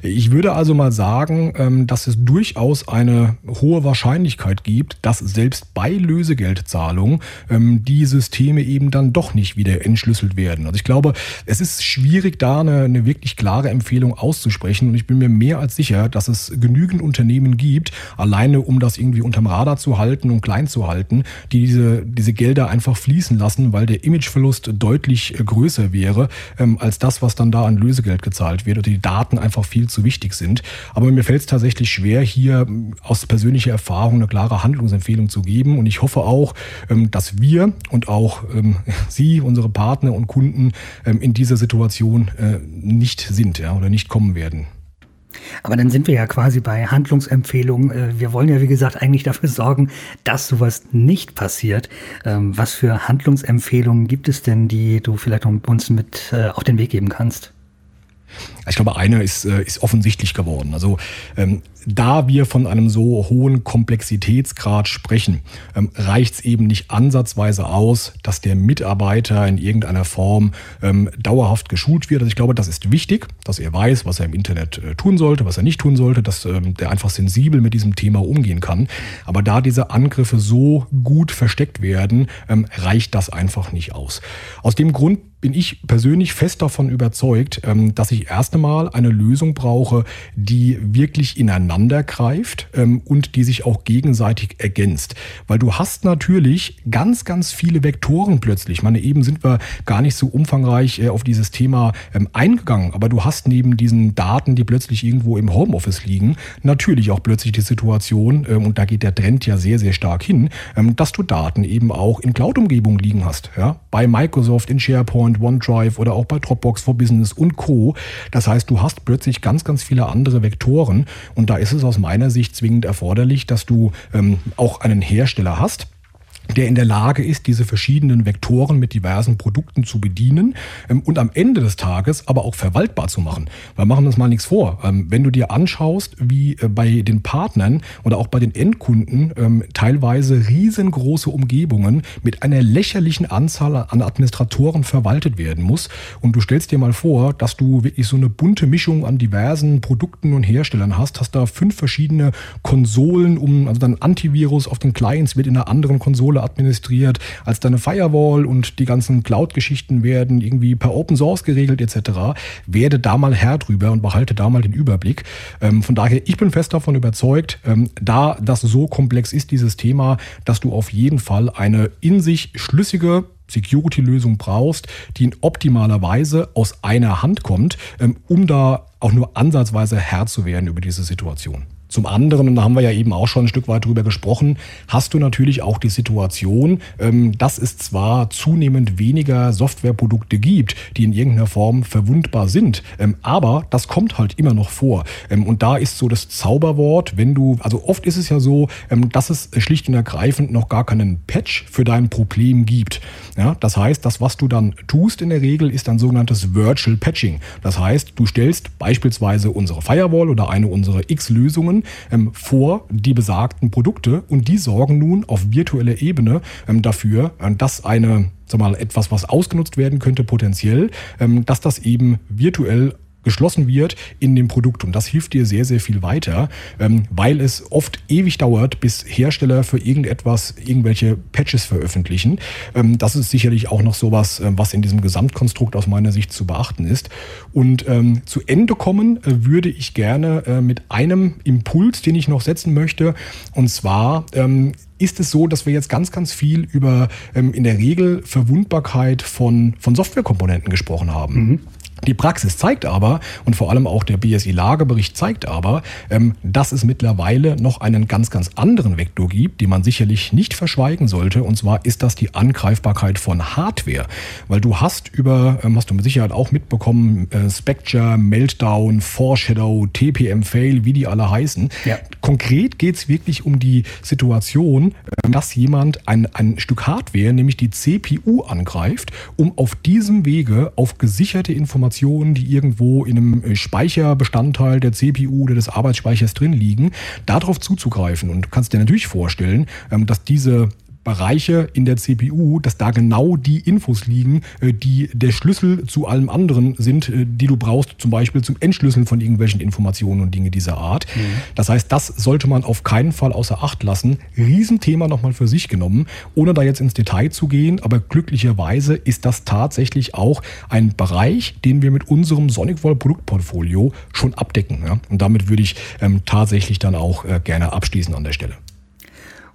Ich würde also mal sagen, ähm, dass es durchaus eine hohe Wahrscheinlichkeit gibt, dass selbst bei Lösegeldzahlung ähm, die Systeme eben dann doch nicht wieder entschlüsselt werden. Also ich glaube, es ist schwierig, da eine, eine wirklich klare Empfehlung auszusprechen und ich bin mir mehr als sicher, dass es genügend Unternehmen gibt, alleine um das irgendwie unterm Radar zu halten und klein zu halten, die diese, diese Gelder einfach fließen lassen, weil der Imageverlust deutlich deutlich äh, größer wäre ähm, als das, was dann da an Lösegeld gezahlt wird oder die Daten einfach viel zu wichtig sind. Aber mir fällt es tatsächlich schwer, hier ähm, aus persönlicher Erfahrung eine klare Handlungsempfehlung zu geben. Und ich hoffe auch, ähm, dass wir und auch ähm, Sie, unsere Partner und Kunden ähm, in dieser Situation äh, nicht sind ja, oder nicht kommen werden. Aber dann sind wir ja quasi bei Handlungsempfehlungen. Äh, wir wollen ja, wie gesagt, eigentlich dafür sorgen, dass sowas nicht passiert. Ähm, was für Handlungsempfehlungen gibt es denn, die du vielleicht uns mit äh, auf den Weg geben kannst? Ich glaube, eine ist, äh, ist offensichtlich geworden. Also ähm, da wir von einem so hohen Komplexitätsgrad sprechen, ähm, reicht es eben nicht ansatzweise aus, dass der Mitarbeiter in irgendeiner Form ähm, dauerhaft geschult wird. Also ich glaube, das ist wichtig, dass er weiß, was er im Internet äh, tun sollte, was er nicht tun sollte, dass ähm, der einfach sensibel mit diesem Thema umgehen kann. Aber da diese Angriffe so gut versteckt werden, ähm, reicht das einfach nicht aus. Aus dem Grund bin ich persönlich fest davon überzeugt, ähm, dass ich erst einmal eine Lösung brauche, die wirklich ineinander greift ähm, und die sich auch gegenseitig ergänzt. Weil du hast natürlich ganz, ganz viele Vektoren plötzlich. Ich meine, eben sind wir gar nicht so umfangreich äh, auf dieses Thema ähm, eingegangen, aber du hast neben diesen Daten, die plötzlich irgendwo im Homeoffice liegen, natürlich auch plötzlich die Situation, und da geht der Trend ja sehr, sehr stark hin, dass du Daten eben auch in Cloud-Umgebungen liegen hast. Ja? Bei Microsoft, in SharePoint, SharePoint, OneDrive oder auch bei Dropbox for Business und Co. Das heißt, du hast plötzlich ganz, ganz viele andere Vektoren und da ist es aus meiner Sicht zwingend erforderlich, dass du ähm, auch einen Hersteller hast, der in der Lage ist, diese verschiedenen Vektoren mit diversen Produkten zu bedienen ähm, und am Ende des Tages aber auch verwaltbar zu machen. Weil machen wir uns mal nichts vor. Ähm, wenn du dir anschaust, wie äh, bei den Partnern oder auch bei den Endkunden ähm, teilweise riesengroße Umgebungen mit einer lächerlichen Anzahl an Administratoren verwaltet werden muss und du stellst dir mal vor, dass du wirklich so eine bunte Mischung an diversen Produkten und Herstellern hast, hast da fünf verschiedene Konsolen, um also dann Antivirus auf den Clients wird in einer anderen Konsole Konsole administriert als deine Firewall und die ganzen Cloud-Geschichten werden irgendwie per Open Source geregelt etc. Werde da mal Herr drüber und behalte da mal den Überblick. Ähm, von daher, ich bin fest davon überzeugt, ähm, da das so komplex ist, dieses Thema, dass du auf jeden Fall eine in sich schlüssige Security-Lösung brauchst, die in optimaler Weise aus einer Hand kommt, ähm, um da auch nur ansatzweise Herr zu werden über diese Situation. Zum anderen, und da haben wir ja eben auch schon ein Stück weit drüber gesprochen, hast du natürlich auch die Situation, ähm, dass es zwar zunehmend weniger Softwareprodukte gibt, die in irgendeiner Form verwundbar sind, ähm, aber das kommt halt immer noch vor. Ähm, und da ist so das Zauberwort, wenn du, also oft ist es ja so, dass es schlicht und ergreifend noch gar keinen Patch für dein Problem gibt. Ja, das heißt, das, was du dann tust in der Regel, ist ein sogenanntes Virtual Patching. Das heißt, du stellst beispielsweise unsere Firewall oder eine unserer X-Lösungen ähm, vor die besagten Produkte. Und die sorgen nun auf virtueller Ebene ähm, dafür, äh, dass eine, sag mal, etwas, was ausgenutzt werden könnte potenziell, ähm, dass das eben virtuell geschlossen wird in dem Produkt. Und das hilft dir sehr, sehr viel weiter, ähm, weil es oft ewig dauert, bis Hersteller für irgendetwas irgendwelche Patches veröffentlichen. Ähm, das ist sicherlich auch noch sowas, äh, was in diesem Gesamtkonstrukt aus meiner Sicht zu beachten ist. Und ähm, zu Ende kommen äh, würde ich gerne äh, mit einem Impuls, den ich noch setzen möchte. Und zwar ähm, ist es so, dass wir jetzt ganz, ganz viel über ähm, in der Regel Verwundbarkeit von, von Softwarekomponenten gesprochen haben. Mhm. Die Praxis zeigt aber, und vor allem auch der BSI-Lagebericht zeigt aber, ähm, dass es mittlerweile noch einen ganz, ganz anderen Vektor gibt, den man sicherlich nicht verschweigen sollte. Und zwar ist das die Angreifbarkeit von Hardware. Weil du hast über, ähm, hast du mit Sicherheit auch mitbekommen, äh, Spectre, Meltdown, Foreshadow, TPM-Fail, wie die alle heißen. Ja. Konkret geht es wirklich um die Situation, äh, dass jemand ein, ein Stück Hardware, nämlich die CPU, angreift, um auf diesem Wege auf gesicherte Informationen Informationen, die irgendwo in einem äh, Speicherbestandteil der CPU oder des Arbeitsspeichers drin liegen, darauf zuzugreifen. Und kannst dir natürlich vorstellen, ähm, dass diese Bereiche in der CPU, dass da genau die Infos liegen, äh, die der Schlüssel zu allem anderen sind, äh, die du brauchst, zum Beispiel zum Entschlüsseln von irgendwelchen Informationen und Dinge dieser Art. Mhm. Das heißt, das sollte man auf keinen Fall außer Acht lassen. Riesenthema nochmal für sich genommen, ohne da jetzt ins Detail zu gehen, aber glücklicherweise ist das tatsächlich auch ein Bereich, den wir mit unserem SonicWall Produktportfolio schon abdecken. Ja? Und damit würde ich ähm, tatsächlich dann auch äh, gerne abschließen an der Stelle.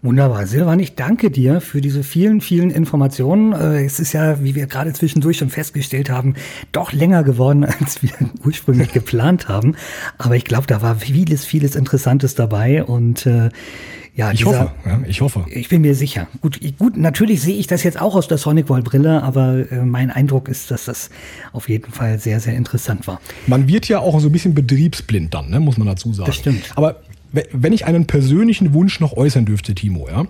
Wunderbar. Silvan, ich danke dir für diese vielen, vielen Informationen. Äh, es ist ja, wie wir gerade zwischendurch schon festgestellt haben, doch länger geworden, als wir ursprünglich geplant haben. Aber ich glaube, da war vieles, vieles Interessantes dabei und äh, ja, ich dieser, hoffe, ja, ich hoffe. Ich bin mir sicher. Gut, gut, natürlich sehe ich das jetzt auch aus der Sonic Wall Brille, aber äh, mein Eindruck ist, dass das auf jeden Fall sehr, sehr interessant war. Man wird ja auch so ein bisschen betriebsblind dann, ne, muss man dazu sagen. Das stimmt. Aber wenn ich einen persönlichen Wunsch noch äußern dürfte, Timo, ja,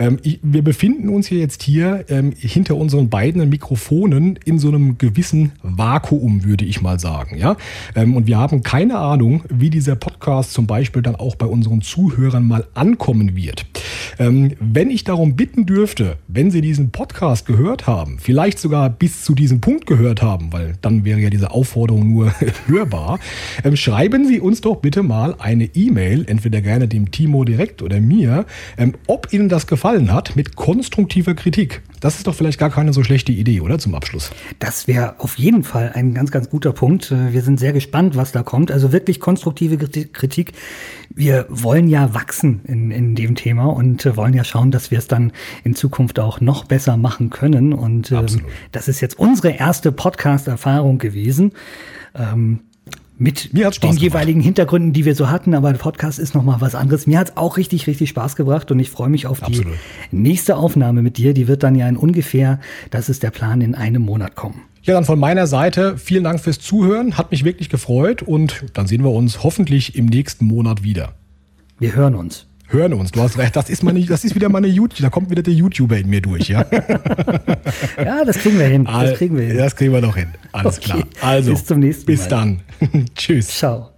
ähm, wir befinden uns hier jetzt hier ähm, hinter unseren beiden Mikrofonen in so einem gewissen Vakuum, würde ich mal sagen. Ja? Ähm, und wir haben keine Ahnung, wie dieser Podcast zum Beispiel dann auch bei unseren Zuhörern mal ankommen wird. Ähm, wenn ich darum bitten dürfte, wenn Sie diesen Podcast gehört haben, vielleicht sogar bis zu diesem Punkt gehört haben, weil dann wäre ja diese Aufforderung nur hörbar, ähm, schreiben Sie uns doch bitte mal eine E-Mail, entweder gerne dem Timo direkt oder mir, ähm, ob Ihnen das gefallen gefallen hat, mit konstruktiver Kritik. Das ist doch vielleicht gar keine so schlechte Idee, oder? Zum Abschluss. Das wäre auf jeden Fall ein ganz, ganz guter Punkt. Äh, wir sind sehr gespannt, was da kommt. Also wirklich konstruktive Kritik. Wir wollen ja wachsen in, in dem Thema und äh, wollen ja schauen, dass wir es dann in Zukunft auch noch besser machen können. Und ähm, das ist jetzt unsere erste Podcast-Erfahrung gewesen. Ähm, mit den gemacht. jeweiligen Hintergründen, die wir so hatten, aber der Podcast ist nochmal was anderes. Mir hat es auch richtig, richtig Spaß gebracht und ich freue mich auf Absolut. die nächste Aufnahme mit dir. Die wird dann ja in ungefähr, das ist der Plan, in einem Monat kommen. Ja, dann von meiner Seite vielen Dank fürs Zuhören, hat mich wirklich gefreut und dann sehen wir uns hoffentlich im nächsten Monat wieder. Wir hören uns hören uns. Du hast recht, das ist, meine, das ist wieder meine YouTube, da kommt wieder der YouTuber in mir durch, ja. ja, das kriegen wir hin. Das kriegen wir hin. Das kriegen wir doch hin. Alles okay. klar. Also, bis zum nächsten Mal. Bis dann. Tschüss. Ciao.